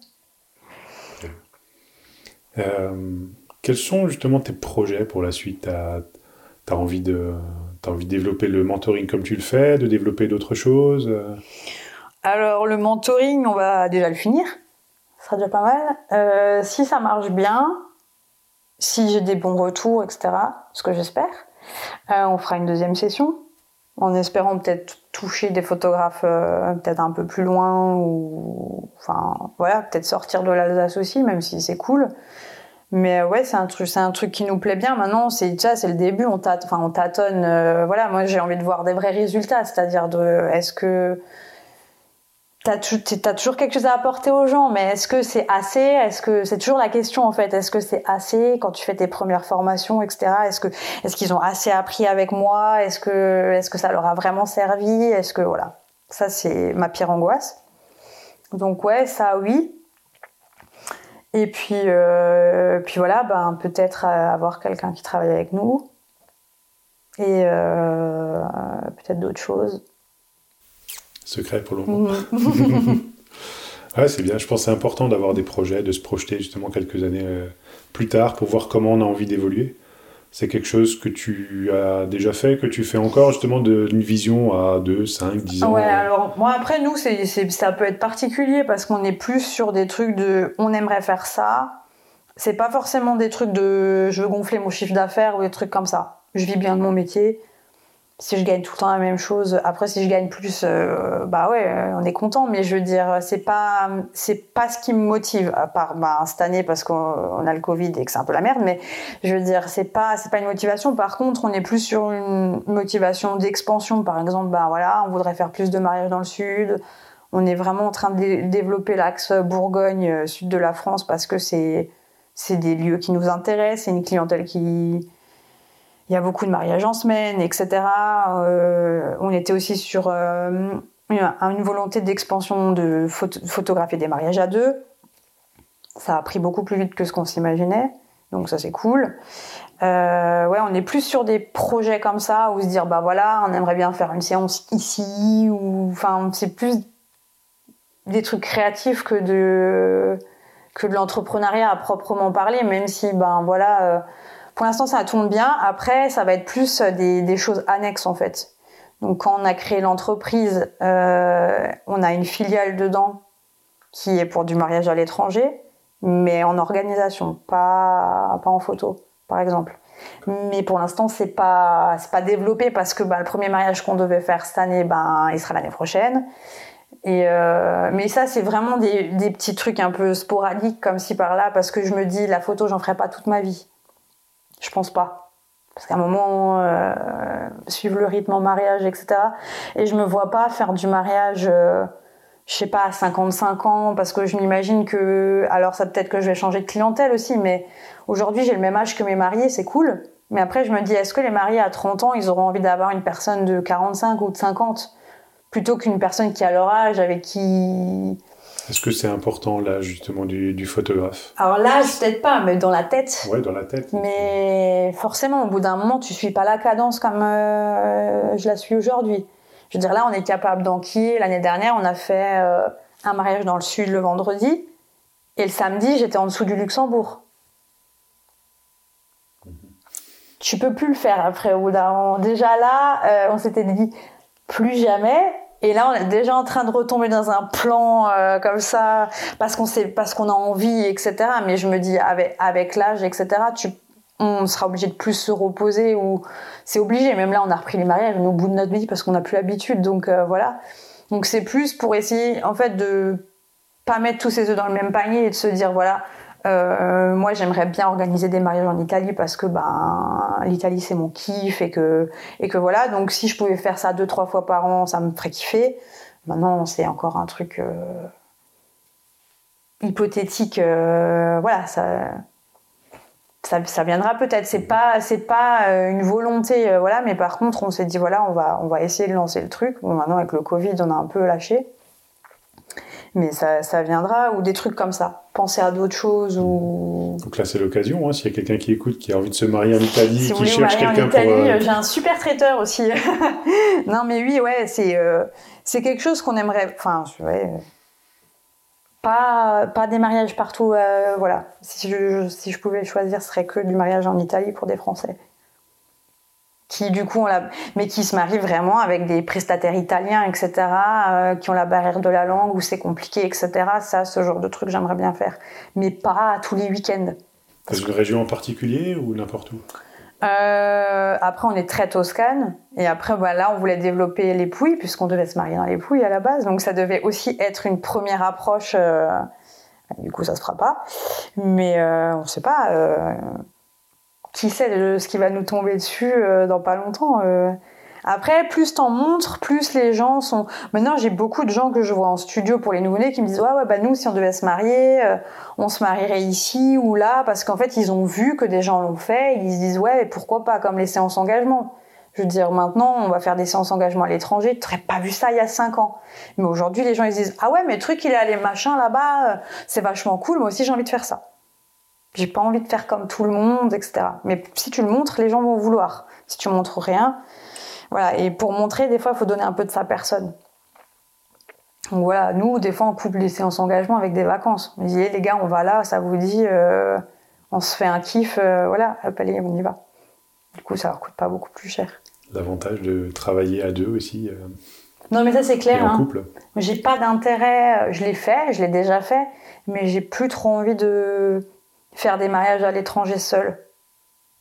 quels sont justement tes projets pour la suite? Tu as, envie de, as envie de développer le mentoring comme tu le fais, de développer d'autres choses? Alors le mentoring, on va déjà le finir sera déjà pas mal. Euh, si ça marche bien, si j'ai des bons retours, etc., ce que j'espère, euh, on fera une deuxième session en espérant peut-être toucher des photographes euh, peut-être un peu plus loin ou enfin voilà peut-être sortir de l'Alsace aussi même si c'est cool mais ouais c'est un truc c'est un truc qui nous plaît bien. Maintenant c'est ça c'est le début. On tâtonne enfin on tâtonne voilà. Moi j'ai envie de voir des vrais résultats. C'est-à-dire de est-ce que T'as as toujours quelque chose à apporter aux gens, mais est-ce que c'est assez? Est-ce que c'est toujours la question en fait. Est-ce que c'est assez quand tu fais tes premières formations, etc. Est-ce que est-ce qu'ils ont assez appris avec moi? Est-ce que est-ce que ça leur a vraiment servi? Est-ce que voilà. Ça c'est ma pire angoisse. Donc ouais, ça oui. Et puis euh, puis voilà, ben peut-être avoir quelqu'un qui travaille avec nous et euh, peut-être d'autres choses secret pour le moment. Mhm. ouais, c'est bien. Je pense que c'est important d'avoir des projets, de se projeter justement quelques années euh, plus tard pour voir comment on a envie d'évoluer. C'est quelque chose que tu as déjà fait, que tu fais encore justement d'une vision à 2, 5, 10 ans Ouais, alors moi après nous, c'est, ça peut être particulier parce qu'on est plus sur des trucs de on aimerait faire ça. C'est pas forcément des trucs de je veux gonfler mon chiffre d'affaires ou des trucs comme ça. Je vis bien de mon métier si je gagne tout le temps la même chose après si je gagne plus euh, bah ouais euh, on est content. Mais je veux dire c'est pas c'est pas ce qui me motive à part bah, cette année parce qu'on a le covid et que c'est un peu la merde. Mais je veux dire c'est pas c'est pas une motivation. Par contre on est plus sur une motivation d'expansion. Par exemple bah voilà on voudrait faire plus de mariages dans le sud. On est vraiment en train de développer l'axe Bourgogne euh, sud de la France parce que c'est c'est des lieux qui nous intéressent. C'est une clientèle qui il y a beaucoup de mariages en semaine, etc. Euh, on était aussi sur euh, une volonté d'expansion de photographier des mariages à deux. Ça a pris beaucoup plus vite que ce qu'on s'imaginait, donc ça c'est cool. Euh, ouais, on est plus sur des projets comme ça où se dire bah voilà, on aimerait bien faire une séance ici ou enfin c'est plus des trucs créatifs que de que de l'entrepreneuriat à proprement parler, même si ben voilà, pour l'instant ça tourne bien. Après, ça va être plus des, des choses annexes en fait. Donc quand on a créé l'entreprise, euh, on a une filiale dedans qui est pour du mariage à l'étranger, mais en organisation, pas pas en photo, par exemple. Mais pour l'instant, c'est pas pas développé parce que bah, le premier mariage qu'on devait faire cette année, ben il sera l'année prochaine. Et euh, mais ça, c'est vraiment des, des, petits trucs un peu sporadiques comme ci par là, parce que je me dis la photo, j'en ferai pas toute ma vie. Je pense pas. Parce qu'à un moment, euh, suivre le rythme en mariage, etc. Et je me vois pas faire du mariage, euh, je sais pas, à 55 ans, parce que je m'imagine que, alors ça peut-être que je vais changer de clientèle aussi, mais aujourd'hui j'ai le même âge que mes mariés, c'est cool. Mais après, je me dis, est-ce que les mariés à 30 ans, ils auront envie d'avoir une personne de 45 ou de 50 plutôt qu'une personne qui a leur âge, avec qui est-ce que c'est important là justement du, photographe? Alors là, peut-être pas, mais dans la tête. Ouais, dans la tête. Mais forcément, au bout d'un moment, tu suis pas la cadence comme euh, je la suis aujourd'hui. Je veux dire, là, on est capable d'enquiller. L'année dernière, on a fait euh, un mariage dans le sud le vendredi, et le samedi, j'étais en dessous du Luxembourg. Mhm. Tu peux plus le faire après au bout d'un moment. Déjà là, euh, on s'était dit plus jamais. Et là, on est déjà en train de retomber dans un plan euh, comme ça parce qu'on sait, parce qu'on a envie, etc. Mais je me dis avec l'âge, etc. On sera obligé de plus se reposer ou c'est obligé. Même là, on a repris les mariages au bout de notre vie parce qu'on n'a plus l'habitude. Donc euh, voilà. Donc c'est plus pour essayer, en fait, de pas mettre tous ses œufs dans le même panier et de se dire voilà, euh, moi, j'aimerais bien organiser des mariages en Italie parce que ben l'Italie c'est mon kiff et que et que voilà. Donc si je pouvais faire ça deux trois fois par an, ça me ferait kiffer. Maintenant, c'est encore un truc euh, hypothétique. Euh, voilà, ça, ça, ça viendra peut-être. C'est pas c'est pas une volonté, voilà. Mais par contre, on s'est dit voilà, on va on va essayer de lancer le truc. Bon, maintenant avec le Covid, on a un peu lâché mais ça, ça, viendra ou des trucs comme ça. Penser à d'autres choses ou. Donc là, c'est l'occasion. Hein, S'il y a quelqu'un qui écoute, qui a envie de se marier en Italie, si qui cherche quelqu'un pour. Euh, j'ai un super traiteur aussi. non, mais oui, ouais, c'est euh, c'est quelque chose qu'on aimerait. Enfin, ouais, pas pas des mariages partout. Euh, voilà. Si je si je pouvais choisir, ce serait que du mariage en Italie pour des Français qui du coup ont la... mais qui se marient vraiment avec des prestataires italiens, etc., euh, qui ont la barrière de la langue où c'est compliqué, etc. Ça, ce genre de truc, j'aimerais bien faire, mais pas tous les week-ends. Dans une région en particulier ou n'importe où? Euh, Après, on est très toscane, et après, bah, là, on voulait développer les Pouilles, puisqu'on devait se marier dans les Pouilles à la base, donc ça devait aussi être une première approche. Euh... Du coup, ça se fera pas, mais euh, on sait pas qui sait ce qui va nous tomber dessus euh, dans pas longtemps. Euh. Après, plus t'en montres, plus les gens sont. Maintenant, j'ai beaucoup de gens que je vois en studio pour les nouveau-nés qui me disent ouais, ouais, bah nous, si on devait se marier, euh, on se marierait ici ou là, parce qu'en fait, ils ont vu que des gens l'ont fait. Et ils se disent ouais, pourquoi pas comme les séances engagement. Je veux dire, maintenant, on va faire des séances engagement à l'étranger. Tu n'aurais pas vu ça il y a cinq ans. Mais aujourd'hui, les gens ils se disent ah ouais, mais le truc il est allé machin là-bas, c'est vachement cool. Moi aussi, j'ai envie de faire ça. J'ai pas envie de faire comme tout le monde, etc. Mais si tu le montres, les gens vont vouloir. Si tu montres rien, voilà. Et pour montrer, des fois, il faut donner un peu de sa personne. Donc voilà, nous, des fois, on coupe les séances engagement avec des vacances. On dit, les gars, on va là, ça vous dit, euh, on se fait un kiff, euh, voilà, hop, allez, on y va. Du coup, ça leur coûte pas beaucoup plus cher. L'avantage de travailler à deux aussi. Euh, non, mais ça, c'est clair. en hein. couple. J'ai pas d'intérêt, je l'ai fait, je l'ai déjà fait, mais j'ai plus trop envie de faire des mariages à l'étranger seul.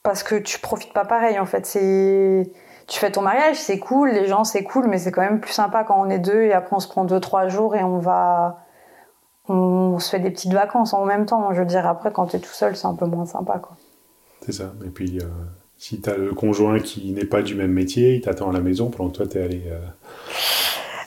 Parce que tu profites pas pareil en fait. C'est tu fais ton mariage, c'est cool, les gens c'est cool, mais c'est quand même plus sympa quand on est deux et après on se prend deux trois jours et on va on se fait des petites vacances en même temps. Je veux dire après quand tu es tout seul, c'est un peu moins sympa. C'est ça. Et puis euh, si tu as le conjoint qui n'est pas du même métier, il t'attend à la maison pendant que toi tu es allé euh,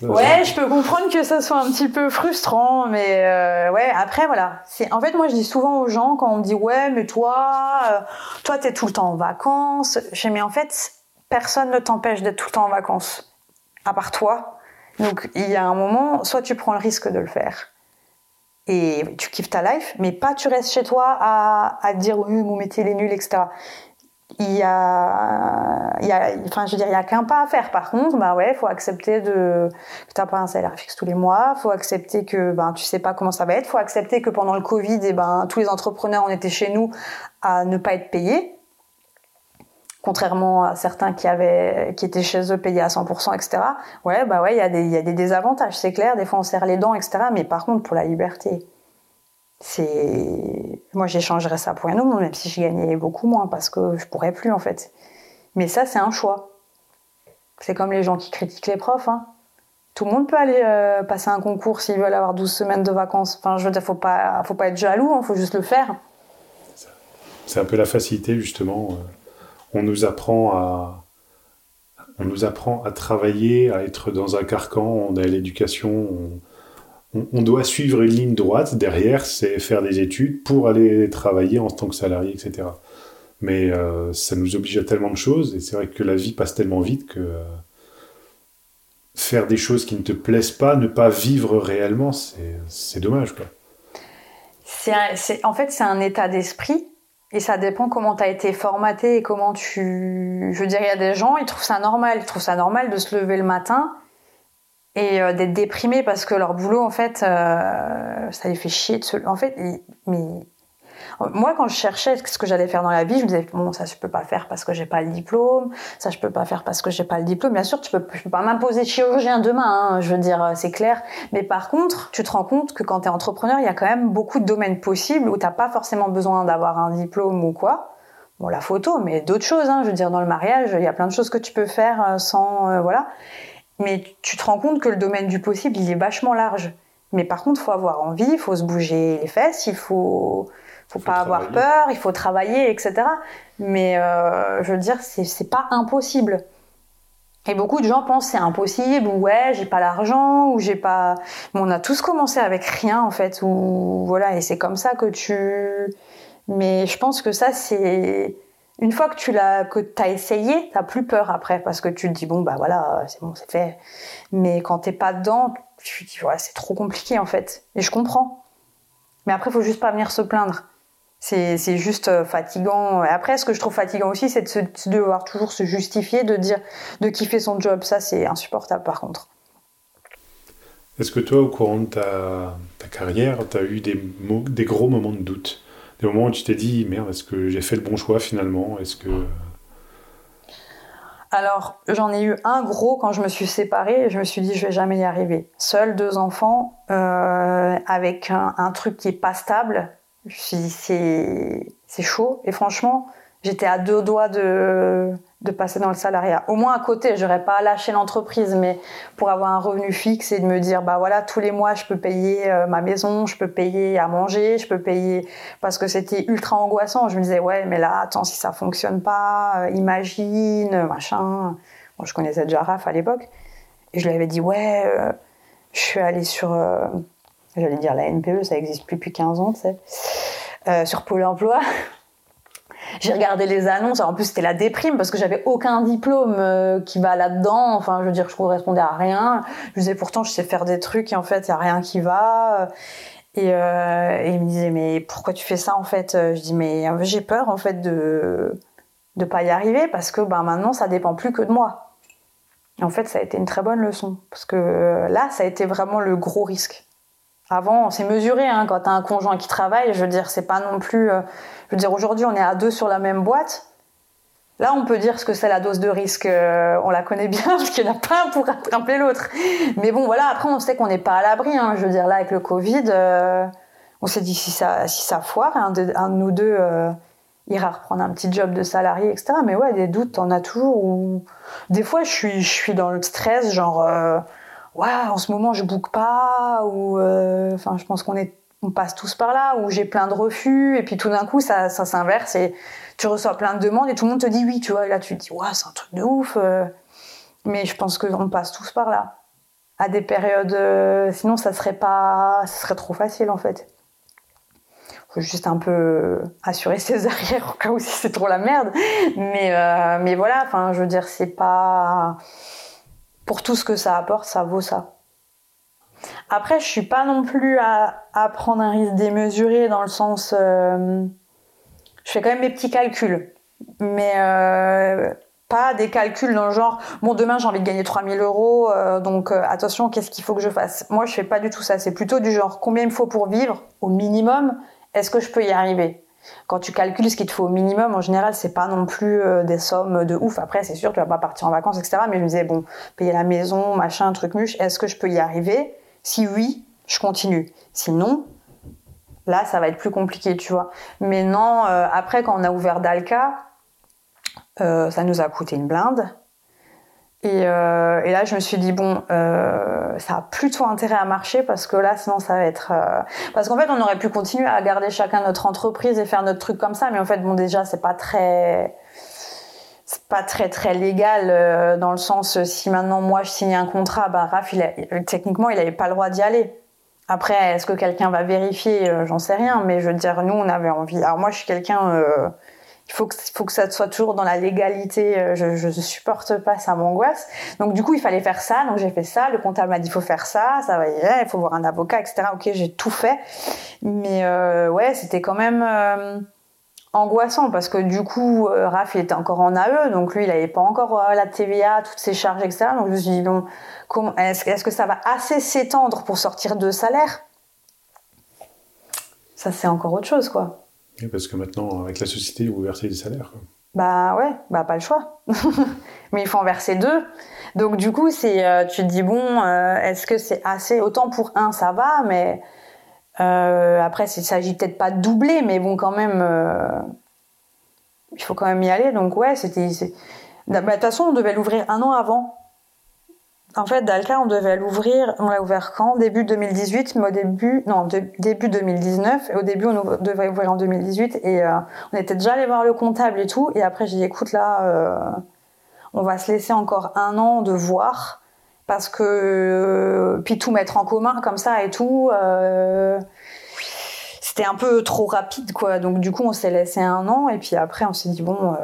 Ouais, je peux comprendre que ça soit un petit peu frustrant, mais euh, ouais. Après, voilà. C'est en fait, moi, je dis souvent aux gens quand on me dit ouais, mais toi, euh, toi, t'es tout le temps en vacances. Je dis mais en fait, personne ne t'empêche d'être tout le temps en vacances, à part toi. Donc il y a un moment, soit tu prends le risque de le faire et tu kiffes ta life, mais pas tu restes chez toi à, à dire oui mon métier est nul, etc. Il y a, il y a, enfin je veux dire, il y a qu'un pas à faire. Par contre, bah ouais, faut accepter de que t'as pas un salaire fixe tous les mois. Faut accepter que ben tu sais pas comment ça va être. Faut accepter que pendant le Covid, et eh ben tous les entrepreneurs on était chez nous à ne pas être payés contrairement à certains qui avaient qui étaient chez eux payés à 100% etc ouais bah ouais il y a des il y a des désavantages c'est clair des fois on serre les dents etc mais par contre pour la liberté c'est moi j'échangerais ça pour rien au monde même si je gagnais beaucoup moins parce que je pourrais plus en fait. Mais ça c'est un choix. C'est comme les gens qui critiquent les profs hein. tout le monde peut aller euh, passer un concours s'ils veulent avoir 12 semaines de vacances. Enfin je veux dire faut pas faut pas être jaloux hein, faut juste le faire. C'est un peu la facilité justement euh, on nous apprend à on nous apprend à travailler, à être dans un carcan, on a l'éducation, on, doit suivre une ligne droite, derrière c'est faire des études pour aller travailler en tant que salarié, etc. Mais euh, ça nous oblige à tellement de choses, et c'est vrai que la vie passe tellement vite que faire des choses qui ne te plaisent pas, ne pas vivre réellement, c'est dommage. Quoi. en fait, c'est un état d'esprit et ça dépend comment tu as été formaté et comment tu... Je veux dire, il y a des gens, ils trouvent ça normal. Ils trouvent ça normal de se lever le matin et euh, d'être déprimé parce que leur boulot, en fait, euh, ça les fait chier. En fait, mais moi, quand je cherchais ce que j'allais faire dans la vie, je me disais bon, ça je peux pas faire parce que j'ai pas le diplôme, ça je peux pas faire parce que j'ai pas le diplôme. Bien sûr, tu peux, peux pas m'imposer chirurgien demain, hein, je veux dire, euh, c'est clair. Mais par contre, tu te rends compte que quand tu es entrepreneur, il y a quand même beaucoup de domaines possibles où t'as pas forcément besoin d'avoir un diplôme ou quoi. Bon, la photo, mais d'autres choses. Hein, je veux dire, dans le mariage, il y a plein de choses que tu peux faire sans, voilà. Mais tu te rends compte que le domaine du possible, il est vachement large. Mais par contre, il faut avoir envie, il faut se bouger les fesses, il faut, faut, pas avoir peur, il faut travailler, etc. Mais euh, je veux dire, c'est pas impossible. Et beaucoup de gens pensent c'est impossible, ou ouais, j'ai pas l'argent, ou j'ai pas. Bon, on a tous commencé avec rien en fait, ou voilà, et c'est comme ça que tu. Mais je pense que ça, c'est une fois que tu l'as, que t'as essayé, t'as plus peur après, parce que tu te dis bon bah voilà, c'est bon, c'est fait. Mais quand t'es pas dedans, tu te dis ouais, c'est trop compliqué en fait. Et je comprends. Mais après, faut juste pas venir se plaindre. C'est juste euh, fatigant. Après, ce que je trouve fatigant aussi, c'est de, devoir toujours se justifier, de dire, de kiffer son job. Ça, c'est insupportable par contre. Est-ce que toi, au courant de ta, ta carrière, tu as eu des gros moments de doute? Des moments où tu t'es dit, merde, est-ce que j'ai fait le bon choix finalement? Est-ce que. Alors, j'en ai eu un gros quand je me suis séparée je me suis dit, je vais jamais y arriver. Seul, deux enfants, euh, avec un, un, truc qui est pas stable, c'est chaud. Et franchement, j'étais à deux doigts de, de passer dans le salariat. Au moins à côté, j'aurais pas lâché l'entreprise, mais pour avoir un revenu fixe et de me dire, bah voilà, tous les mois, je peux payer euh, ma maison, je peux payer à manger, je peux payer, parce que c'était ultra angoissant. Je me disais, ouais, mais là, attends, si ça fonctionne pas, euh, imagine, machin. Bon, je connaissais déjà Raph à l'époque. Et je lui avais dit, ouais, euh, je suis allée sur, j'allais dire la NPE, ça existe plus depuis 15 ans, tu sais, sur Pôle emploi. J'ai regardé les annonces, en plus c'était la déprime parce que j'avais aucun diplôme euh, qui va là-dedans, enfin je veux dire je correspondais à rien. Je disais pourtant je sais faire des trucs et en fait il y a rien qui va. Et, euh, et il me disait mais pourquoi tu fais ça en fait? Je dis mais j'ai peur en fait de de pas y arriver parce que ben maintenant ça dépend plus que de moi. Et en fait ça a été une très bonne leçon parce que là ça a été vraiment le gros risque. Avant, c'est mesuré hein, quand tu as un conjoint qui travaille. Je veux dire, c'est pas non plus. Euh, je veux dire, aujourd'hui, on est à deux sur la même boîte. Là, on peut dire ce que c'est la dose de risque. Euh, on la connaît bien parce qu'il n'y en a pas un pour attraper l'autre. Mais bon, voilà. Après, on sait qu'on n'est pas à l'abri. Hein. Je veux dire, là, avec le Covid, euh, on s'est dit si ça, foire, un de, nous deux ira reprendre un petit job de salarié, etc. Mais ouais, des doutes, t'en as toujours. Ou des fois, je suis dans le stress, genre ouais, en ce moment je boucle pas ou euh, enfin je pense qu'on est on passe tous par là où j'ai plein de refus et puis tout d'un coup ça, ça s'inverse et tu reçois plein de demandes et tout le monde te dit oui, tu vois, et là tu te dis ouais, c'est un truc de ouf. Euh. mais je pense qu'on passe tous par là à des périodes euh, sinon ça serait pas ça serait trop facile en fait. Faut juste un peu assurer ses arrières au cas où si c'est trop la merde. Mais mais voilà, enfin je veux dire c'est pas pour tout ce que ça apporte, ça vaut ça. Après, je suis pas non plus à, prendre un risque démesuré dans le sens, euh, je fais quand même mes petits calculs, mais euh, pas des calculs dans le genre, bon demain j'ai envie de gagner 3000 euros, euh, donc attention, qu'est-ce qu'il faut que je fasse? Moi, je fais pas du tout ça. C'est plutôt du genre, combien il me faut pour vivre au minimum Est-ce que je peux y arriver? Quand tu calcules ce qu'il te faut au minimum, en général, c'est pas non plus des sommes de ouf. Après, c'est sûr, tu vas pas partir en vacances, etc. Mais je me disais, bon, payer la maison, machin, truc muche, est-ce que je peux y arriver? Si oui, je continue. Sinon, là, ça va être plus compliqué, tu vois. Mais non, euh, après, quand on a ouvert Dalka, euh, ça nous a coûté une blinde. Et, euh, et, là, je me suis dit, bon, ça a plutôt intérêt à marcher parce que là, sinon, ça va être... Parce qu'en fait, on aurait pu continuer à garder chacun notre entreprise et faire notre truc comme ça. Mais en fait, bon, déjà, c'est pas très c'est pas très très légal euh, dans le sens euh, si maintenant moi je signe un contrat, bah Raph, il techniquement il avait pas le droit d'y aller. Après, est-ce que quelqu'un va vérifier? Euh, J'en sais rien, mais je veux dire, nous on avait envie. Alors moi je suis quelqu'un, il faut que ça soit toujours dans la légalité. je, je supporte pas, ça m'angoisse. Donc du coup il fallait faire ça, donc j'ai fait ça. Le comptable m'a dit il faut faire ça, ça va il faut voir un avocat, etc. Ok, j'ai tout fait, mais ouais, c'était quand même angoissant parce que du coup, euh, Raph il était encore en AE, donc lui il n'avait pas encore euh, la TVA, toutes ses charges, etc. Donc je me suis dit, bon, est-ce que ça va assez s'étendre pour sortir de salaire? Ça c'est encore autre chose, quoi. Parce que maintenant, avec la société, vous versez des salaires. Bah ouais, bah pas le choix. Mais il faut en verser deux. Donc du coup, c'est, euh, tu te dis, bon, est-ce que c'est assez? Autant pour un, ça va, mais euh, après, il s'agit peut-être pas de doubler, mais bon, quand même, euh, il faut quand même y aller. Donc ouais, c'était. Bah, de toute façon, on devait l'ouvrir un an avant. En fait, Dalka, on devait l'ouvrir, on l'a ouvert quand? Début 2018, mais au début, non, début 2019. Et au début, on devait ouvrir en 2018. Et euh, on était déjà allé voir le comptable et tout. Et après, j'ai dit, écoute, là, on va se laisser encore un an de voir parce que euh, puis tout mettre en commun comme ça et tout euh, c'était un peu trop rapide quoi donc du coup on s'est laissé un an et puis après on s'est dit bon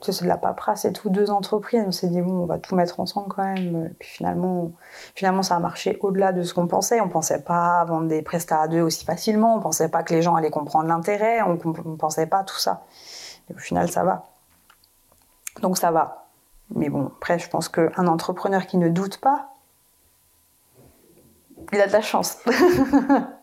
euh, c'est de la paperasse et tout deux entreprises on s'est dit bon on va tout mettre ensemble quand même. Et puis finalement finalement ça a marché au-delà de ce qu'on pensait. On pensait pas vendre des prestats à deux aussi facilement. On pensait pas que les gens allaient comprendre l'intérêt. On, on pensait pas tout ça. Et au final ça va. Donc ça va. Mais bon, après, je pense qu'un entrepreneur qui ne doute pas, il a de la chance.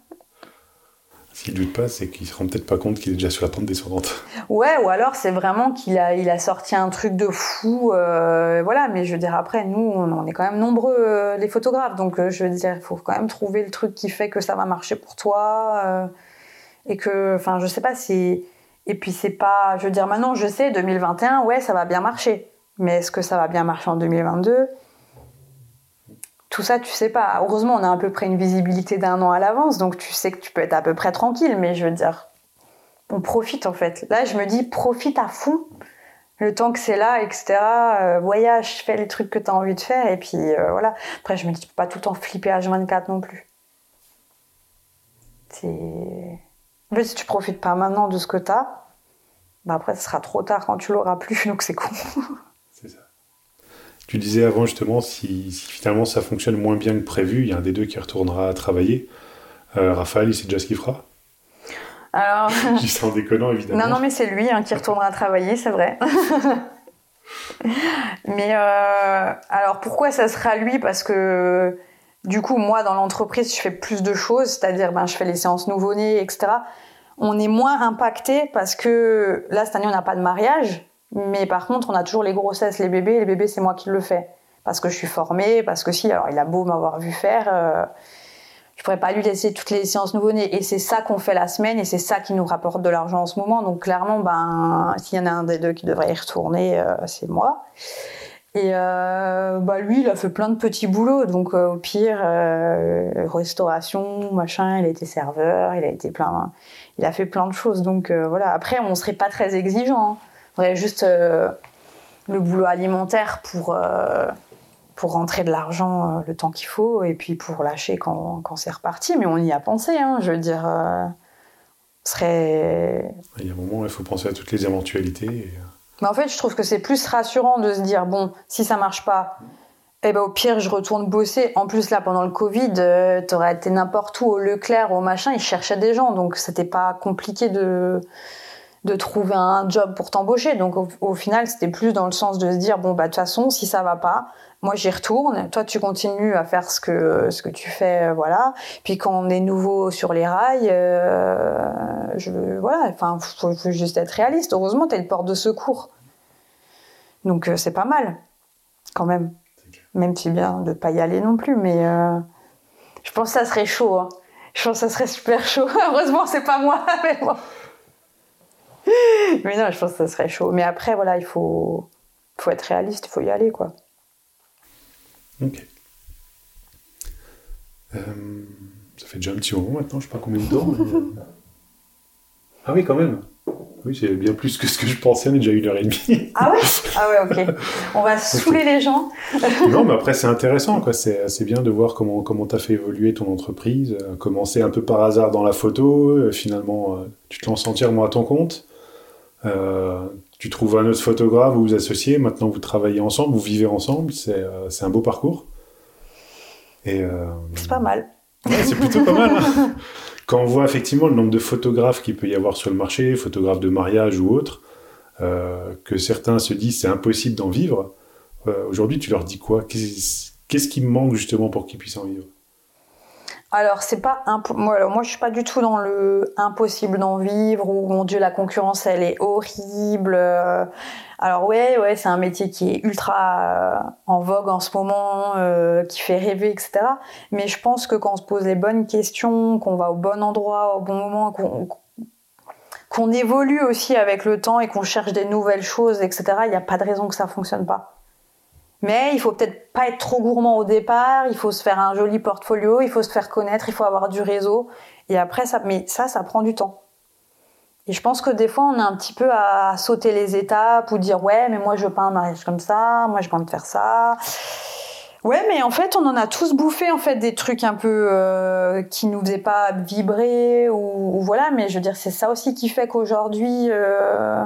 S'il doute pas, c'est qu'il se rend peut-être pas compte qu'il est déjà sur la pente descendante. Ouais, ou alors c'est vraiment qu'il a, il a sorti un truc de fou, euh, voilà. Mais je veux dire après, nous, on, est quand même nombreux euh, les photographes, donc euh, je veux dire, il faut quand même trouver le truc qui fait que ça va marcher pour toi et que, enfin, je sais pas si. Et puis c'est pas, je veux dire, maintenant je sais, 2021, ouais, ça va bien marcher. Mais est-ce que ça va bien marcher en 2022 Tout ça, tu sais pas. Heureusement, on a à peu près une visibilité d'un an à l'avance, donc tu sais que tu peux être à peu près tranquille, mais je veux dire, on profite en fait. Là, je me dis, profite à fond le temps que c'est là, etc. Euh, voyage, fais les trucs que tu as envie de faire, et puis euh, voilà. Après, je me dis, tu peux pas tout le temps flipper H24 non plus. C'est. En si tu profites pas maintenant de ce que tu as, bah après, ce sera trop tard quand tu l'auras plus, donc c'est con. Tu disais avant justement si, finalement ça fonctionne moins bien que prévu, il y a un des deux qui retournera à travailler. Euh, Raphaël, il sait déjà ce qu'il fera Alors. Ça en déconnant évidemment. Non, non, mais c'est lui hein, qui retournera à travailler, c'est vrai. mais euh, alors pourquoi ça sera lui? Parce que du coup, moi dans l'entreprise, je fais plus de choses, c'est-à-dire ben, je fais les séances nouveau-nés, etc. On est moins impacté parce que là, cette année, on n'a pas de mariage. Mais par contre, on a toujours les grossesses, les bébés. Les bébés, c'est moi qui le fais. Parce que je suis formée, parce que si, alors il a beau m'avoir vu faire, euh, je pourrais pas lui laisser toutes les séances nouveau-nés. Et c'est ça qu'on fait la semaine et c'est ça qui nous rapporte de l'argent en ce moment. Donc clairement, ben, s'il y en a un des deux qui devrait y retourner, euh, c'est moi. Et euh, bah lui, il a fait plein de petits boulots. Donc au pire, restauration, machin, il a été serveur, il a été plein, il a fait plein de choses. Donc voilà. Après, on serait pas très exigeant. Hein faudrait juste euh, le boulot alimentaire pour, euh, pour rentrer de l'argent euh, le temps qu'il faut et puis pour lâcher quand, quand c'est reparti. Mais on y a pensé, hein, je veux dire. serait... Il y a un moment, il faut penser à toutes les éventualités. Mais en fait, je trouve que c'est plus rassurant de se dire bon, si ça marche pas, eh ben, au pire, je retourne bosser. En plus, là, pendant le Covid, euh, t'aurais été n'importe où, au Leclerc, au machin, ils cherchaient des gens. Donc, c'était pas compliqué de, de trouver un job pour t'embaucher. Donc, au, final, c'était plus dans le sens de se dire, bon, bah, de toute façon, si ça va pas, moi, j'y retourne. Toi, tu continues à faire ce que, ce que tu fais, euh, voilà. Puis, quand on est nouveau sur les rails, euh, je, voilà, enfin, faut, juste être réaliste. Heureusement, t'as une porte de secours. Donc, euh, c'est pas mal, quand même. Même si bien de pas y aller non plus, mais euh, je pense que ça serait chaud. Hein. Je pense que ça serait super chaud. Heureusement, c'est pas moi, mais. Mais non, je pense que ça serait chaud. Mais après, voilà, il faut, faut être réaliste, il faut y aller, quoi. Ok. Euh, ça fait déjà un petit moment maintenant, je sais pas combien de temps. mais- Ah oui, quand même. Oui, c'est bien plus que ce que je pensais, on est déjà une heure et demie. Ah ouais? Ah ouais, ok. On va saouler les gens. non, mais après, c'est intéressant, quoi. C'est bien de voir comment comment t'as fait évoluer ton entreprise. euh, commencer un peu par hasard dans la photo, euh, finalement, euh, tu te lances entièrement à ton compte. Euh, tu trouves un autre photographe, vous vous associez, maintenant vous travaillez ensemble, vous vivez ensemble, c'est euh, un beau parcours. Euh, C'est pas mal. Ouais, c'est plutôt pas mal. hein. Quand on voit effectivement le nombre de photographes qu'il peut y avoir sur le marché, photographes de mariage ou autres, euh, que certains se disent c'est impossible d'en vivre, euh, aujourd'hui tu leur dis quoi? Qu'est-ce qu'est-ce qui manque justement pour qu'ils puissent en vivre? Alors, c'est pas impo- moi, alors, moi, je suis pas du tout dans le impossible d'en vivre ou mon Dieu, la concurrence, elle est horrible. Euh, Alors, ouais, ouais, c'est un métier qui est ultra euh, en vogue en ce moment, euh, qui fait rêver, etc. Mais je pense que quand on se pose les bonnes questions, qu'on va au bon endroit, au bon moment, qu'on qu'on évolue aussi avec le temps et qu'on cherche des nouvelles choses, etc., il n'y a pas de raison que ça fonctionne pas. Mais il faut peut-être pas être trop gourmand au départ, il faut se faire un joli portfolio, il faut se faire connaître, il faut avoir du réseau. Et après, ça, mais ça, ça prend du temps. Et je pense que des fois, on est un petit peu à sauter les étapes ou dire ouais, mais moi je veux pas un mariage comme ça, moi j'ai pas envie de faire ça. Ouais, mais en fait, on en a tous bouffé en fait des trucs un peu euh, qui nous faisaient pas vibrer ou voilà. Mais je veux dire, c'est ça aussi qui fait qu'aujourd'hui, euh,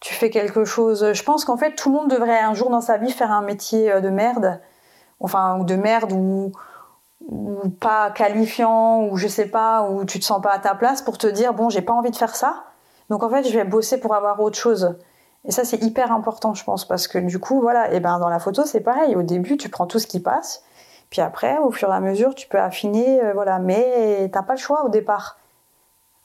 tu fais quelque chose. Je pense qu'en fait, tout le monde devrait un jour dans sa vie faire un métier euh, de merde, enfin ou de merde ou ou pas qualifiant ou je sais pas où tu te sens pas à ta place pour te dire bon j'ai pas envie de faire ça. Donc en fait je vais bosser pour avoir autre chose. Et ça c'est hyper important je pense parce que du coup voilà et ben dans la photo c'est pareil. Au début tu prends tout ce qui passe. Puis après au fur et à mesure tu peux affiner euh, voilà. Mais t'as pas le choix au départ.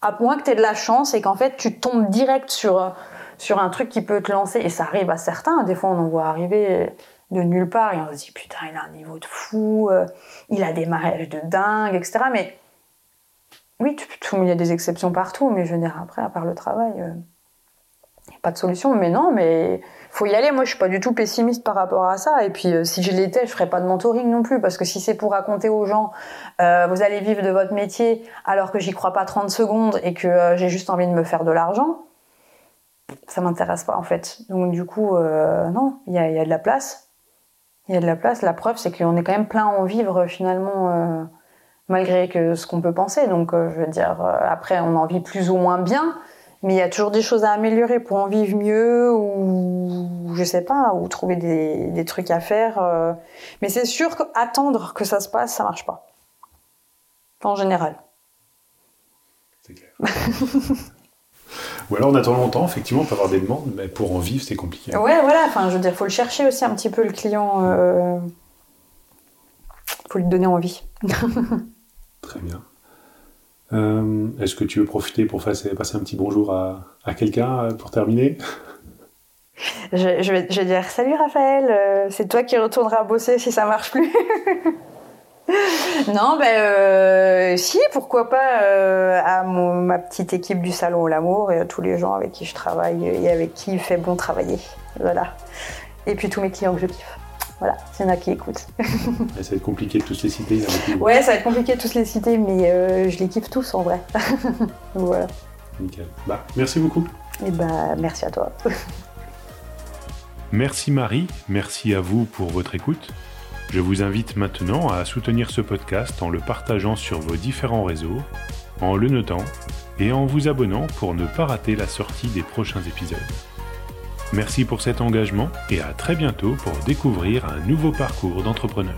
À moins que tu aies de la chance et qu'en fait tu tombes direct sur euh, sur un truc qui peut te lancer. Et ça arrive à certains. Des fois on en voit arriver de nulle part et on se dit putain il a un niveau de fou euh, il a des mariages de dingue etc mais oui il y a des exceptions partout mais je veux dire après à part le travail euh, il n'y a pas de solution. Mais non mais faut y aller. Moi je suis pas du tout pessimiste par rapport à ça. Et puis euh, si je l'étais je ferais pas de mentoring non plus. Parce que si c'est pour raconter aux gens vous allez vivre de votre métier alors que j'y crois pas 30 secondes et que j'ai juste envie de me faire de l'argent ça m'intéresse pas en fait donc du coup euh, non il y a, il y a de la place il y a de la place. La preuve, c'est qu'on est quand même plein à en vivre finalement, euh, malgré que ce qu'on peut penser. Donc, euh, je veux dire, après, on en vit plus ou moins bien, mais il y a toujours des choses à améliorer pour en vivre mieux ou je sais pas, ou trouver des, des trucs à faire. Mais c'est sûr qu'attendre que ça se passe, ça marche pas. En général. C'est clair. Ou alors on attend longtemps, effectivement, on peut avoir des demandes, mais pour en vivre, c'est compliqué. Ouais, voilà. Enfin, je veux dire, faut le chercher aussi un petit peu le client. Euh... Faut lui donner envie. Très bien. Euh, Est-ce que tu veux profiter pour passer, passer un petit bonjour à, à quelqu'un euh, pour terminer? Je, je vais, je vais dire salut Raphaël, c'est toi qui retourneras bosser si ça marche plus. non, ben euh, si, pourquoi pas euh, à mon- ma petite équipe du salon au l'amour et à tous les gens avec qui je travaille et avec qui il fait bon travailler. Voilà. Et puis tous mes clients que je kiffe. Voilà, s'il y en a qui écoutent. Et Ça va être compliqué de tous les citer. Ouais, ça va être compliqué de tous les citer, mais euh, je les kiffe tous en vrai. Donc voilà. Nickel. Bah, merci beaucoup. Et bah merci à toi. Merci Marie, merci à vous pour votre écoute. Je vous invite maintenant à soutenir ce podcast en le partageant sur vos différents réseaux, en le notant et en vous abonnant pour ne pas rater la sortie des prochains épisodes. Merci pour cet engagement et à très bientôt pour découvrir un nouveau parcours d'entrepreneur.